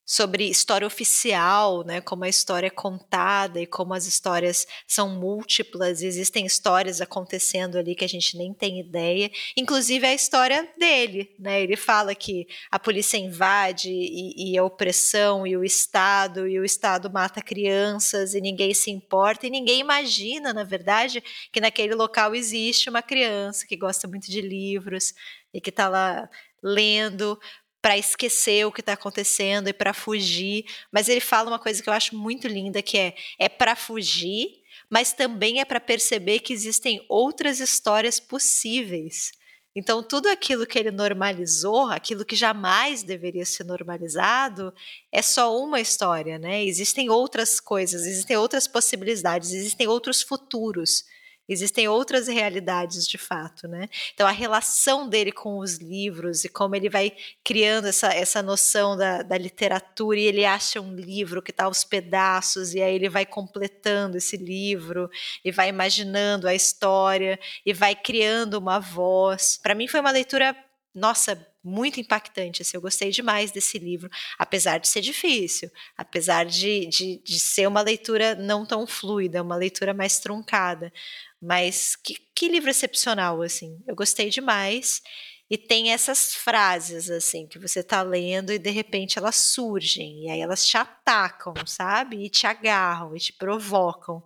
[SPEAKER 1] sobre história oficial, né, como a história é contada e como as histórias são múltiplas, existem histórias acontecendo ali que a gente nem tem ideia, inclusive a história dele, né, ele fala que a polícia invade e, e a opressão e o Estado, e o Estado mata crianças e ninguém se importa e ninguém imagina, na verdade, que naquele local existe uma criança que gosta muito de livros e que está lá lendo para esquecer o que está acontecendo e para fugir. Mas ele fala uma coisa que eu acho muito linda, que é é para fugir, mas também é para perceber que existem outras histórias possíveis. Então, tudo aquilo que ele normalizou, aquilo que jamais deveria ser normalizado, é só uma história, né? Existem outras coisas, existem outras possibilidades, existem outros futuros. Existem outras realidades de fato, né? Então a relação dele com os livros e como ele vai criando essa, essa noção da, da literatura e ele acha um livro que está aos pedaços e aí ele vai completando esse livro e vai imaginando a história e vai criando uma voz. Para mim foi uma leitura, nossa, muito impactante. Assim, eu gostei demais desse livro, apesar de ser difícil, apesar de, de, de ser uma leitura não tão fluida, uma leitura mais truncada. Mas que, que livro excepcional, assim. Eu gostei demais. E tem essas frases, assim, que você tá lendo e de repente elas surgem. E aí elas te atacam, sabe? E te agarram e te provocam.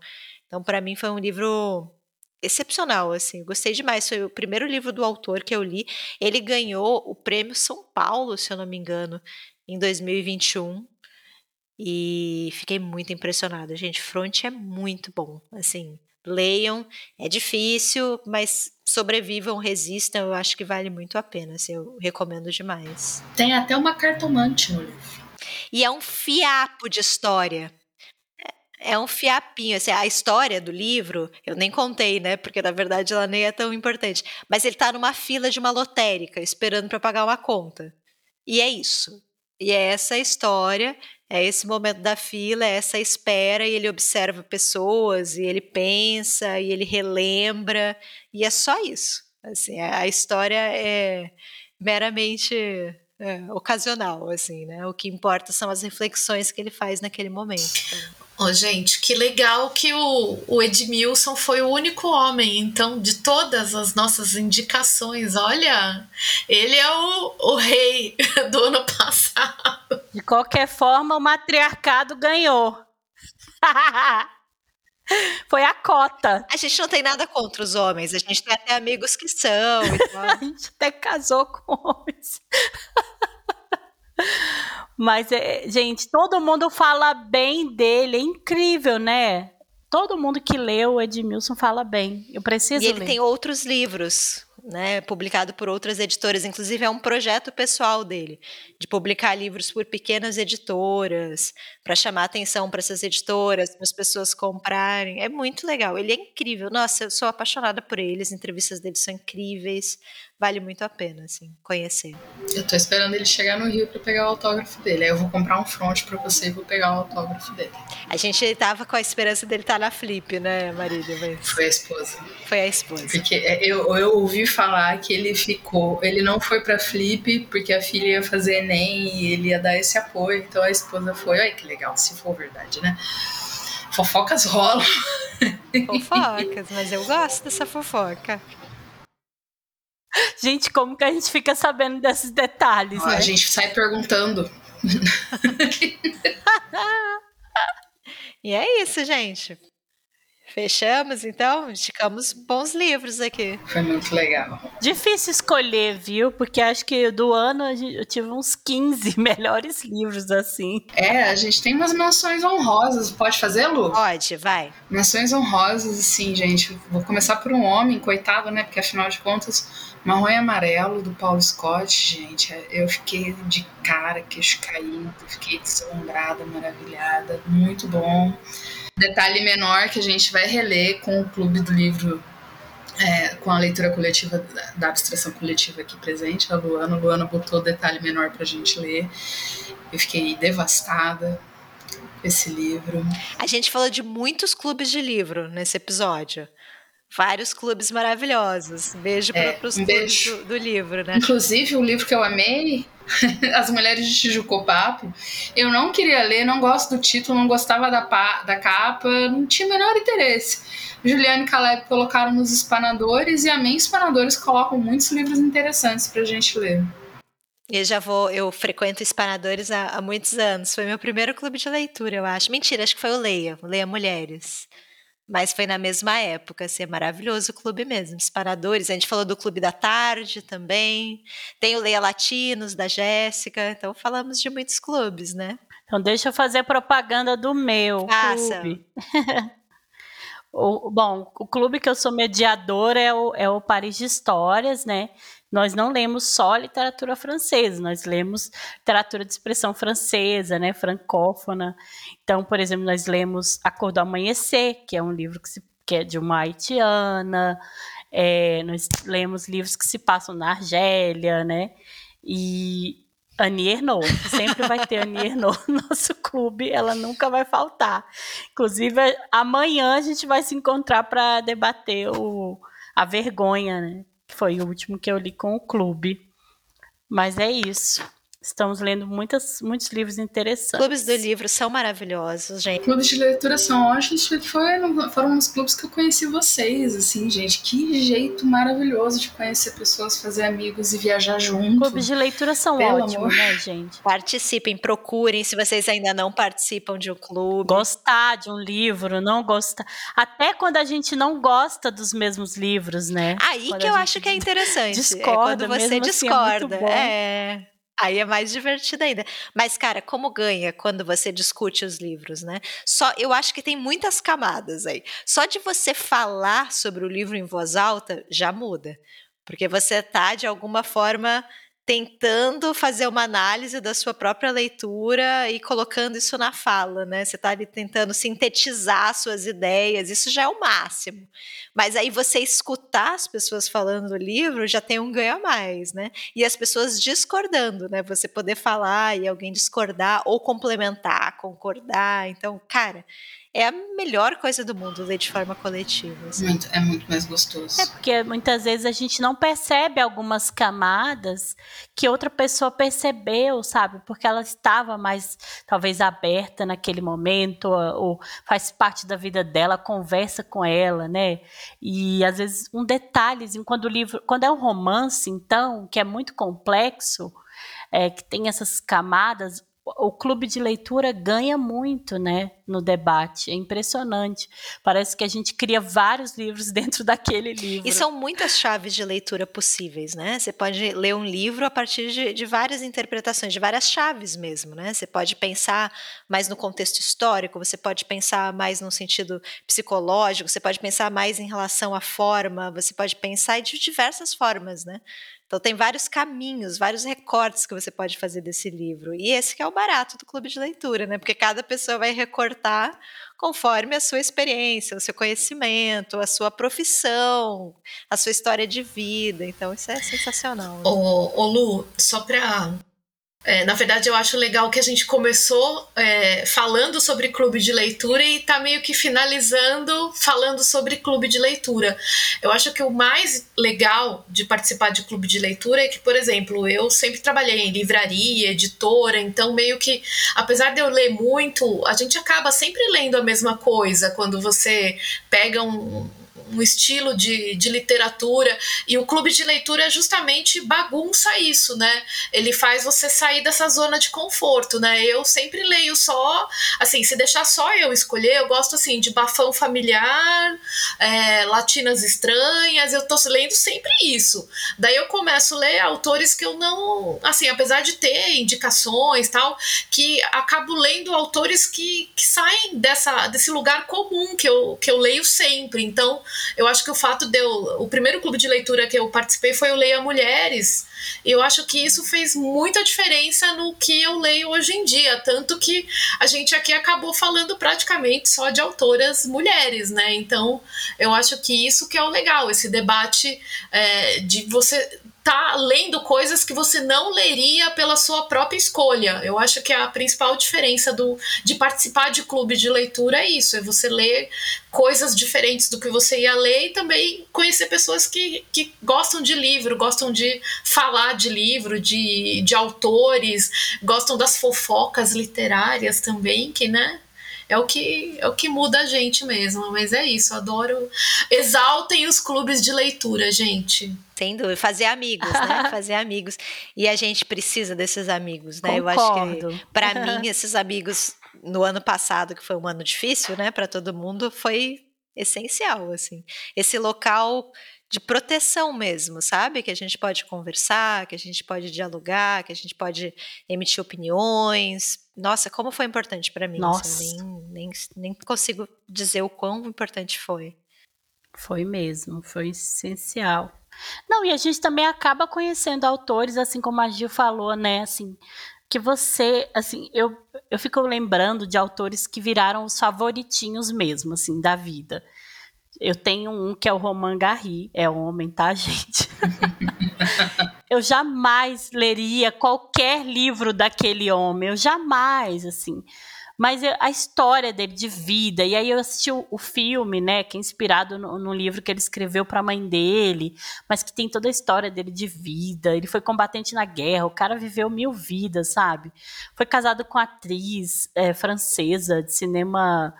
[SPEAKER 1] Então, para mim, foi um livro excepcional, assim. Gostei demais. Foi o primeiro livro do autor que eu li. Ele ganhou o prêmio São Paulo, se eu não me engano, em 2021. E fiquei muito impressionada. Gente, Front é muito bom, assim Leiam, é difícil, mas sobrevivam, resistam, eu acho que vale muito a pena, assim, eu recomendo demais.
[SPEAKER 3] Tem até uma cartomante no livro.
[SPEAKER 1] E é um fiapo de história. É, um fiapinho, assim, a história do livro, eu nem contei, né, porque na verdade ela nem é tão importante, mas ele tá numa fila de uma lotérica, esperando para pagar uma conta. E é isso. E é essa história, é esse momento da fila, é essa espera, e ele observa pessoas, e ele pensa, e ele relembra, e é só isso. Assim, a história é meramente é, ocasional, assim, né? O que importa são as reflexões que ele faz naquele momento.
[SPEAKER 4] Oh, gente, que legal que o, o Edmilson foi o único homem, então, de todas as nossas indicações. Olha, ele é o, o rei <laughs> do ano passado.
[SPEAKER 2] De qualquer forma, o matriarcado ganhou. <laughs> Foi a cota.
[SPEAKER 1] A gente não tem nada contra os homens, a gente tem até amigos que são. <laughs>
[SPEAKER 2] a gente até casou com homens. Mas, é, gente, todo mundo fala bem dele, é incrível, né? Todo mundo que leu o Edmilson fala bem. Eu preciso
[SPEAKER 1] E ele
[SPEAKER 2] ler.
[SPEAKER 1] tem outros livros, né, publicado por outras editoras, inclusive é um projeto pessoal dele, de publicar livros por pequenas editoras, para chamar atenção para essas editoras, para as pessoas comprarem. É muito legal. Ele é incrível. Nossa, eu sou apaixonada por ele, as entrevistas dele são incríveis. Vale muito a pena, assim, conhecer.
[SPEAKER 3] Eu tô esperando ele chegar no Rio para pegar o autógrafo dele. Aí eu vou comprar um front para você e vou pegar o autógrafo dele.
[SPEAKER 1] A gente tava com a esperança dele estar na Flip, né, Marília? Mas
[SPEAKER 3] Foi a esposa.
[SPEAKER 1] foi a esposa.
[SPEAKER 3] Porque é, eu, eu ouvi falar que ele ficou. Ele não foi pra Flip porque a filha ia fazer Enem e ele ia dar esse apoio. Então a esposa foi. Olha que legal, se for verdade, né? Fofocas rolam.
[SPEAKER 1] Fofocas, mas eu gosto dessa fofoca. <laughs>
[SPEAKER 2] Gente, como que a gente fica sabendo desses detalhes, né?
[SPEAKER 3] A gente sai perguntando. <laughs>
[SPEAKER 1] E é isso, gente. Fechamos, então? Indicamos bons livros aqui.
[SPEAKER 3] Foi muito legal.
[SPEAKER 2] Difícil escolher, viu? Porque acho que do ano eu tive uns 15 <laughs> melhores livros assim.
[SPEAKER 3] É, a gente tem umas menções honrosas. Pode fazer, Lu?
[SPEAKER 1] Pode, vai.
[SPEAKER 3] Menções honrosas, assim, gente. Vou começar por um homem, coitado, né? Porque afinal de contas, Marrom e Amarelo, do Paulo Scott, gente. Eu fiquei de cara, queixo caído, fiquei deslumbrada, maravilhada. Muito bom. Detalhe menor que a gente vai reler com o Clube do Livro, é, com a leitura coletiva, da- abstração coletiva aqui presente, a Luana. A Luana botou detalhe menor pra gente ler. Eu fiquei devastada esse livro.
[SPEAKER 1] A gente falou de muitos clubes de livro nesse episódio. Vários clubes maravilhosos. Beijo
[SPEAKER 3] É,
[SPEAKER 1] para os
[SPEAKER 3] um
[SPEAKER 1] clubes do, do livro, né?
[SPEAKER 3] Inclusive, o livro que eu amei, <laughs> As Mulheres de Tijuco Papo, eu não queria ler, não gosto do título, não gostava da, da capa, não tinha o menor interesse. Juliane e Caleb colocaram nos espanadores e a Amém Espanadores colocam muitos livros interessantes pra gente ler.
[SPEAKER 1] Eu já vou, eu frequento Espanadores há, há muitos anos. Foi meu primeiro clube de leitura, eu acho. Mentira, acho que foi o Leia, o Leia Mulheres. Mas foi na mesma época, assim, é maravilhoso o clube mesmo. Espanadores, a gente falou do Clube da Tarde também. Tem o Leia Latinos, da Jéssica. Então falamos de muitos clubes, né?
[SPEAKER 2] Então deixa eu fazer propaganda do meu
[SPEAKER 1] Faça.
[SPEAKER 2] clube. <laughs> O- bom, o clube que eu sou mediadora é o, é o Paris de Histórias, né? Nós não lemos só literatura francesa, nós lemos literatura de expressão francesa, né? Francófona. Então, por exemplo, nós lemos A Cor do Amanhecer, que é um livro que, se- que é de uma haitiana. É, nós lemos livros que se passam na Argélia, né? E Annie Ernaux, sempre vai ter Annie Ernaux no nosso clube, ela nunca vai faltar. Inclusive, amanhã a gente vai se encontrar para debater o, a vergonha, né? Foi o último que eu li com o clube. Mas é isso. Estamos lendo muitas, muitos livros interessantes.
[SPEAKER 1] Clubes do livro são maravilhosos, gente.
[SPEAKER 3] Clubes de leitura são ótimos, porque foi- foram os clubes que eu conheci vocês, assim, gente. Que jeito maravilhoso de conhecer pessoas, fazer amigos e viajar junto.
[SPEAKER 2] Clubes de leitura são
[SPEAKER 3] Pelo
[SPEAKER 2] ótimos,
[SPEAKER 3] amor.
[SPEAKER 2] né, gente?
[SPEAKER 1] Participem, procurem se vocês ainda não participam de um clube.
[SPEAKER 2] Gostar de um livro, não gostar. Até quando a gente não gosta dos mesmos livros, né?
[SPEAKER 1] Aí
[SPEAKER 2] Quando
[SPEAKER 1] que eu acho que é interessante.
[SPEAKER 2] discorda,
[SPEAKER 1] é quando você
[SPEAKER 2] mesmo assim, é muito
[SPEAKER 1] discorda.
[SPEAKER 2] bom.
[SPEAKER 1] é. Aí é mais divertido ainda. Mas, cara, como ganha quando você discute os livros, né? Só, eu acho que tem muitas camadas aí. Só de você falar sobre o livro em voz alta já muda. Porque você tá, de alguma forma, tentando fazer uma análise da sua própria leitura e colocando isso na fala, né? Você está ali tentando sintetizar suas ideias, isso já é o máximo. Mas aí você escutar as pessoas falando do livro já tem um ganho a mais, né? E as pessoas discordando, né? Você poder falar e alguém discordar ou complementar, concordar. Então, cara, é a melhor coisa do mundo ler de forma coletiva.
[SPEAKER 3] Assim. Muito, é muito mais gostoso.
[SPEAKER 2] É porque muitas vezes a gente não percebe algumas camadas que outra pessoa percebeu, sabe? Porque ela estava mais, talvez, aberta naquele momento, ou, ou faz parte da vida dela, conversa com ela, né? E às vezes um detalhezinho, quando o livro, quando é um romance, então, que é muito complexo, é, que tem essas camadas, o clube de leitura ganha muito, né, no debate. É impressionante. Parece que a gente cria vários livros <laughs> dentro daquele livro.
[SPEAKER 1] E são muitas chaves de leitura possíveis, né? Você pode ler um livro a partir de, de várias interpretações, de várias chaves mesmo, né? Você pode pensar mais no contexto histórico, você pode pensar mais no sentido psicológico, você pode pensar mais em relação à forma, você pode pensar de diversas formas, né? Então tem vários caminhos, vários recortes que você pode fazer desse livro. E esse que é o barato do clube de leitura, né? Porque cada pessoa vai recortar conforme a sua experiência, o seu conhecimento, a sua profissão, a sua história de vida. Então isso é sensacional. Né?
[SPEAKER 4] Ô, ô Lu, só para é, na verdade, eu acho legal que a gente começou é, falando sobre clube de leitura e está meio que finalizando falando sobre clube de leitura. Eu acho que o mais legal de participar de clube de leitura é que, por exemplo, eu sempre trabalhei em livraria, editora, então meio que, apesar de eu ler muito, a gente acaba sempre lendo a mesma coisa quando você pega um, um estilo de, de literatura, e o clube de leitura justamente bagunça isso, né? Ele faz você sair dessa zona de conforto, né? Eu sempre leio só, assim, se deixar só eu escolher, eu gosto assim de bafão familiar, é, latinas estranhas, eu tô lendo sempre isso. Daí eu começo a ler autores que eu não, assim, apesar de ter indicações tal, que acabo lendo autores que, que saem dessa, desse lugar comum que eu, que eu leio sempre. Então, eu acho que o fato de eu. O primeiro clube de leitura que eu participei foi o Leia Mulheres. E eu acho que isso fez muita diferença no que eu leio hoje em dia. Tanto que a gente aqui acabou falando praticamente só de autoras mulheres, né? Então, eu acho que isso que é o legal, esse debate é, de você tá lendo coisas que você não leria pela sua própria escolha. Eu acho que a principal diferença do, de participar de clube de leitura é isso, é você ler coisas diferentes do que você ia ler e também conhecer pessoas que, que gostam de livro, gostam de falar de livro, de, de autores, gostam das fofocas literárias também, que, né, é o que é o que muda a gente mesmo. Mas é isso, adoro. Exaltem os clubes de leitura, gente.
[SPEAKER 1] Sem dúvida, fazer amigos, né? <laughs> fazer amigos. E a gente precisa desses amigos, né?
[SPEAKER 2] Concordo.
[SPEAKER 1] Eu acho que, para mim, esses amigos no ano passado, que foi um ano difícil, né, para todo mundo, foi essencial, assim. Esse local de proteção mesmo, sabe? Que a gente pode conversar, que a gente pode dialogar, que a gente pode emitir opiniões. Nossa, como foi importante para mim.
[SPEAKER 2] Nossa.
[SPEAKER 1] Assim, nem, nem, nem consigo dizer o quão importante foi.
[SPEAKER 2] Foi mesmo, foi essencial. Não, e a gente também acaba conhecendo autores, assim como a Gil falou, né? Assim, que você, assim, eu, eu fico lembrando de autores que viraram os favoritinhos mesmo, assim, da vida. Eu tenho um que é o Roman Garri, é homem, tá, gente? <laughs> eu jamais leria qualquer livro daquele homem, eu jamais, assim. Mas a história dele de vida, e aí eu assisti o, o filme, né, que é inspirado no, no livro que ele escreveu para a mãe dele, mas que tem toda a história dele de vida. Ele foi combatente na guerra, o cara viveu mil vidas, sabe? Foi casado com atriz é, francesa de cinema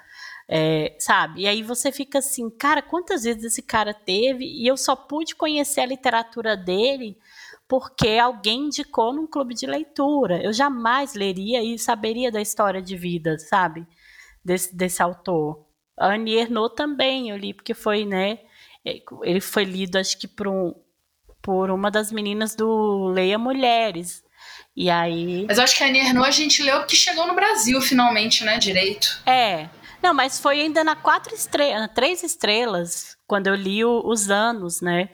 [SPEAKER 2] é, sabe? E aí você fica assim, cara, quantas vezes esse cara teve? E eu só pude conhecer a literatura dele porque alguém indicou num clube de leitura. Eu jamais leria e saberia da história de vida, sabe? Desse, desse autor. A Annie Ernaux também eu li, porque foi, né? É, ele foi lido, acho que por, um, por uma das meninas do Leia Mulheres. E aí.
[SPEAKER 3] Mas eu acho que a Annie Ernaux a gente leu porque chegou no Brasil finalmente, né? Direito.
[SPEAKER 2] É. Não, mas foi ainda na quatro estrelas, três estrelas, quando eu li o, os anos, né?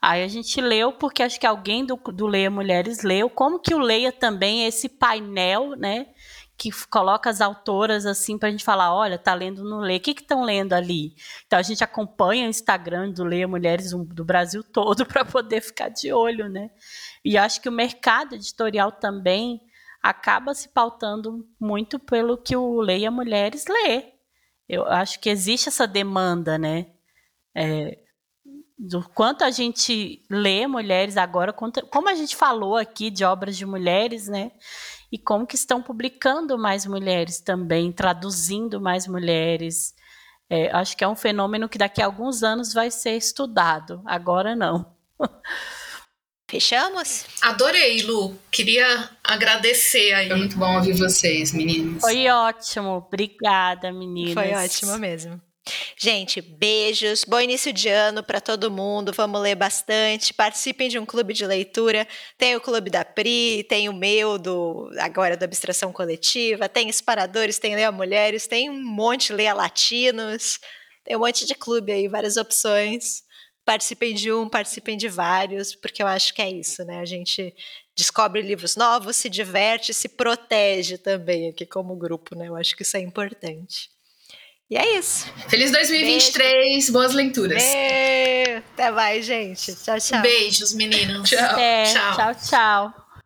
[SPEAKER 2] Aí a gente leu porque acho que alguém do, do Leia Mulheres leu. Como que o Leia também é esse painel, né? Que coloca as autoras assim para a gente falar, olha, tá lendo no Leia, o que estão lendo ali? Então a gente acompanha o Instagram do Leia Mulheres do Brasil <laughs> todo para poder ficar de olho, né? E acho que o mercado editorial também acaba se pautando muito pelo que o Leia Mulheres lê. Eu acho que existe essa demanda, né? É, do quanto a gente lê mulheres agora, como a gente falou aqui de obras de mulheres, né? E como que estão publicando mais mulheres também, traduzindo mais mulheres. É, acho que é um fenômeno que daqui a alguns anos vai ser estudado. Agora não. <laughs>
[SPEAKER 1] Fechamos?
[SPEAKER 4] Adorei, Lu. Queria agradecer aí.
[SPEAKER 3] Foi muito bom ouvir vocês, meninas.
[SPEAKER 2] Foi ótimo. Obrigada, meninas.
[SPEAKER 1] Foi ótimo mesmo. Gente, beijos, bom início de ano para todo mundo. Vamos ler bastante. Participem de um clube de leitura. Tem o clube da Pri, tem o meu do agora da abstração coletiva, tem Esparadores, tem Leia Mulheres, tem um monte Leia Latinos. Tem um monte de clube aí, várias opções participem de um, participem de vários, porque eu acho que é isso, né? A gente descobre livros novos, se diverte, se protege também aqui como grupo, né? Eu acho que isso é importante. E é isso.
[SPEAKER 3] Feliz 2023, Beijo. boas leituras.
[SPEAKER 1] Beijo. Até mais, gente. Tchau, tchau.
[SPEAKER 4] Beijos, meninos.
[SPEAKER 3] Tchau.
[SPEAKER 2] É, tchau, tchau. tchau.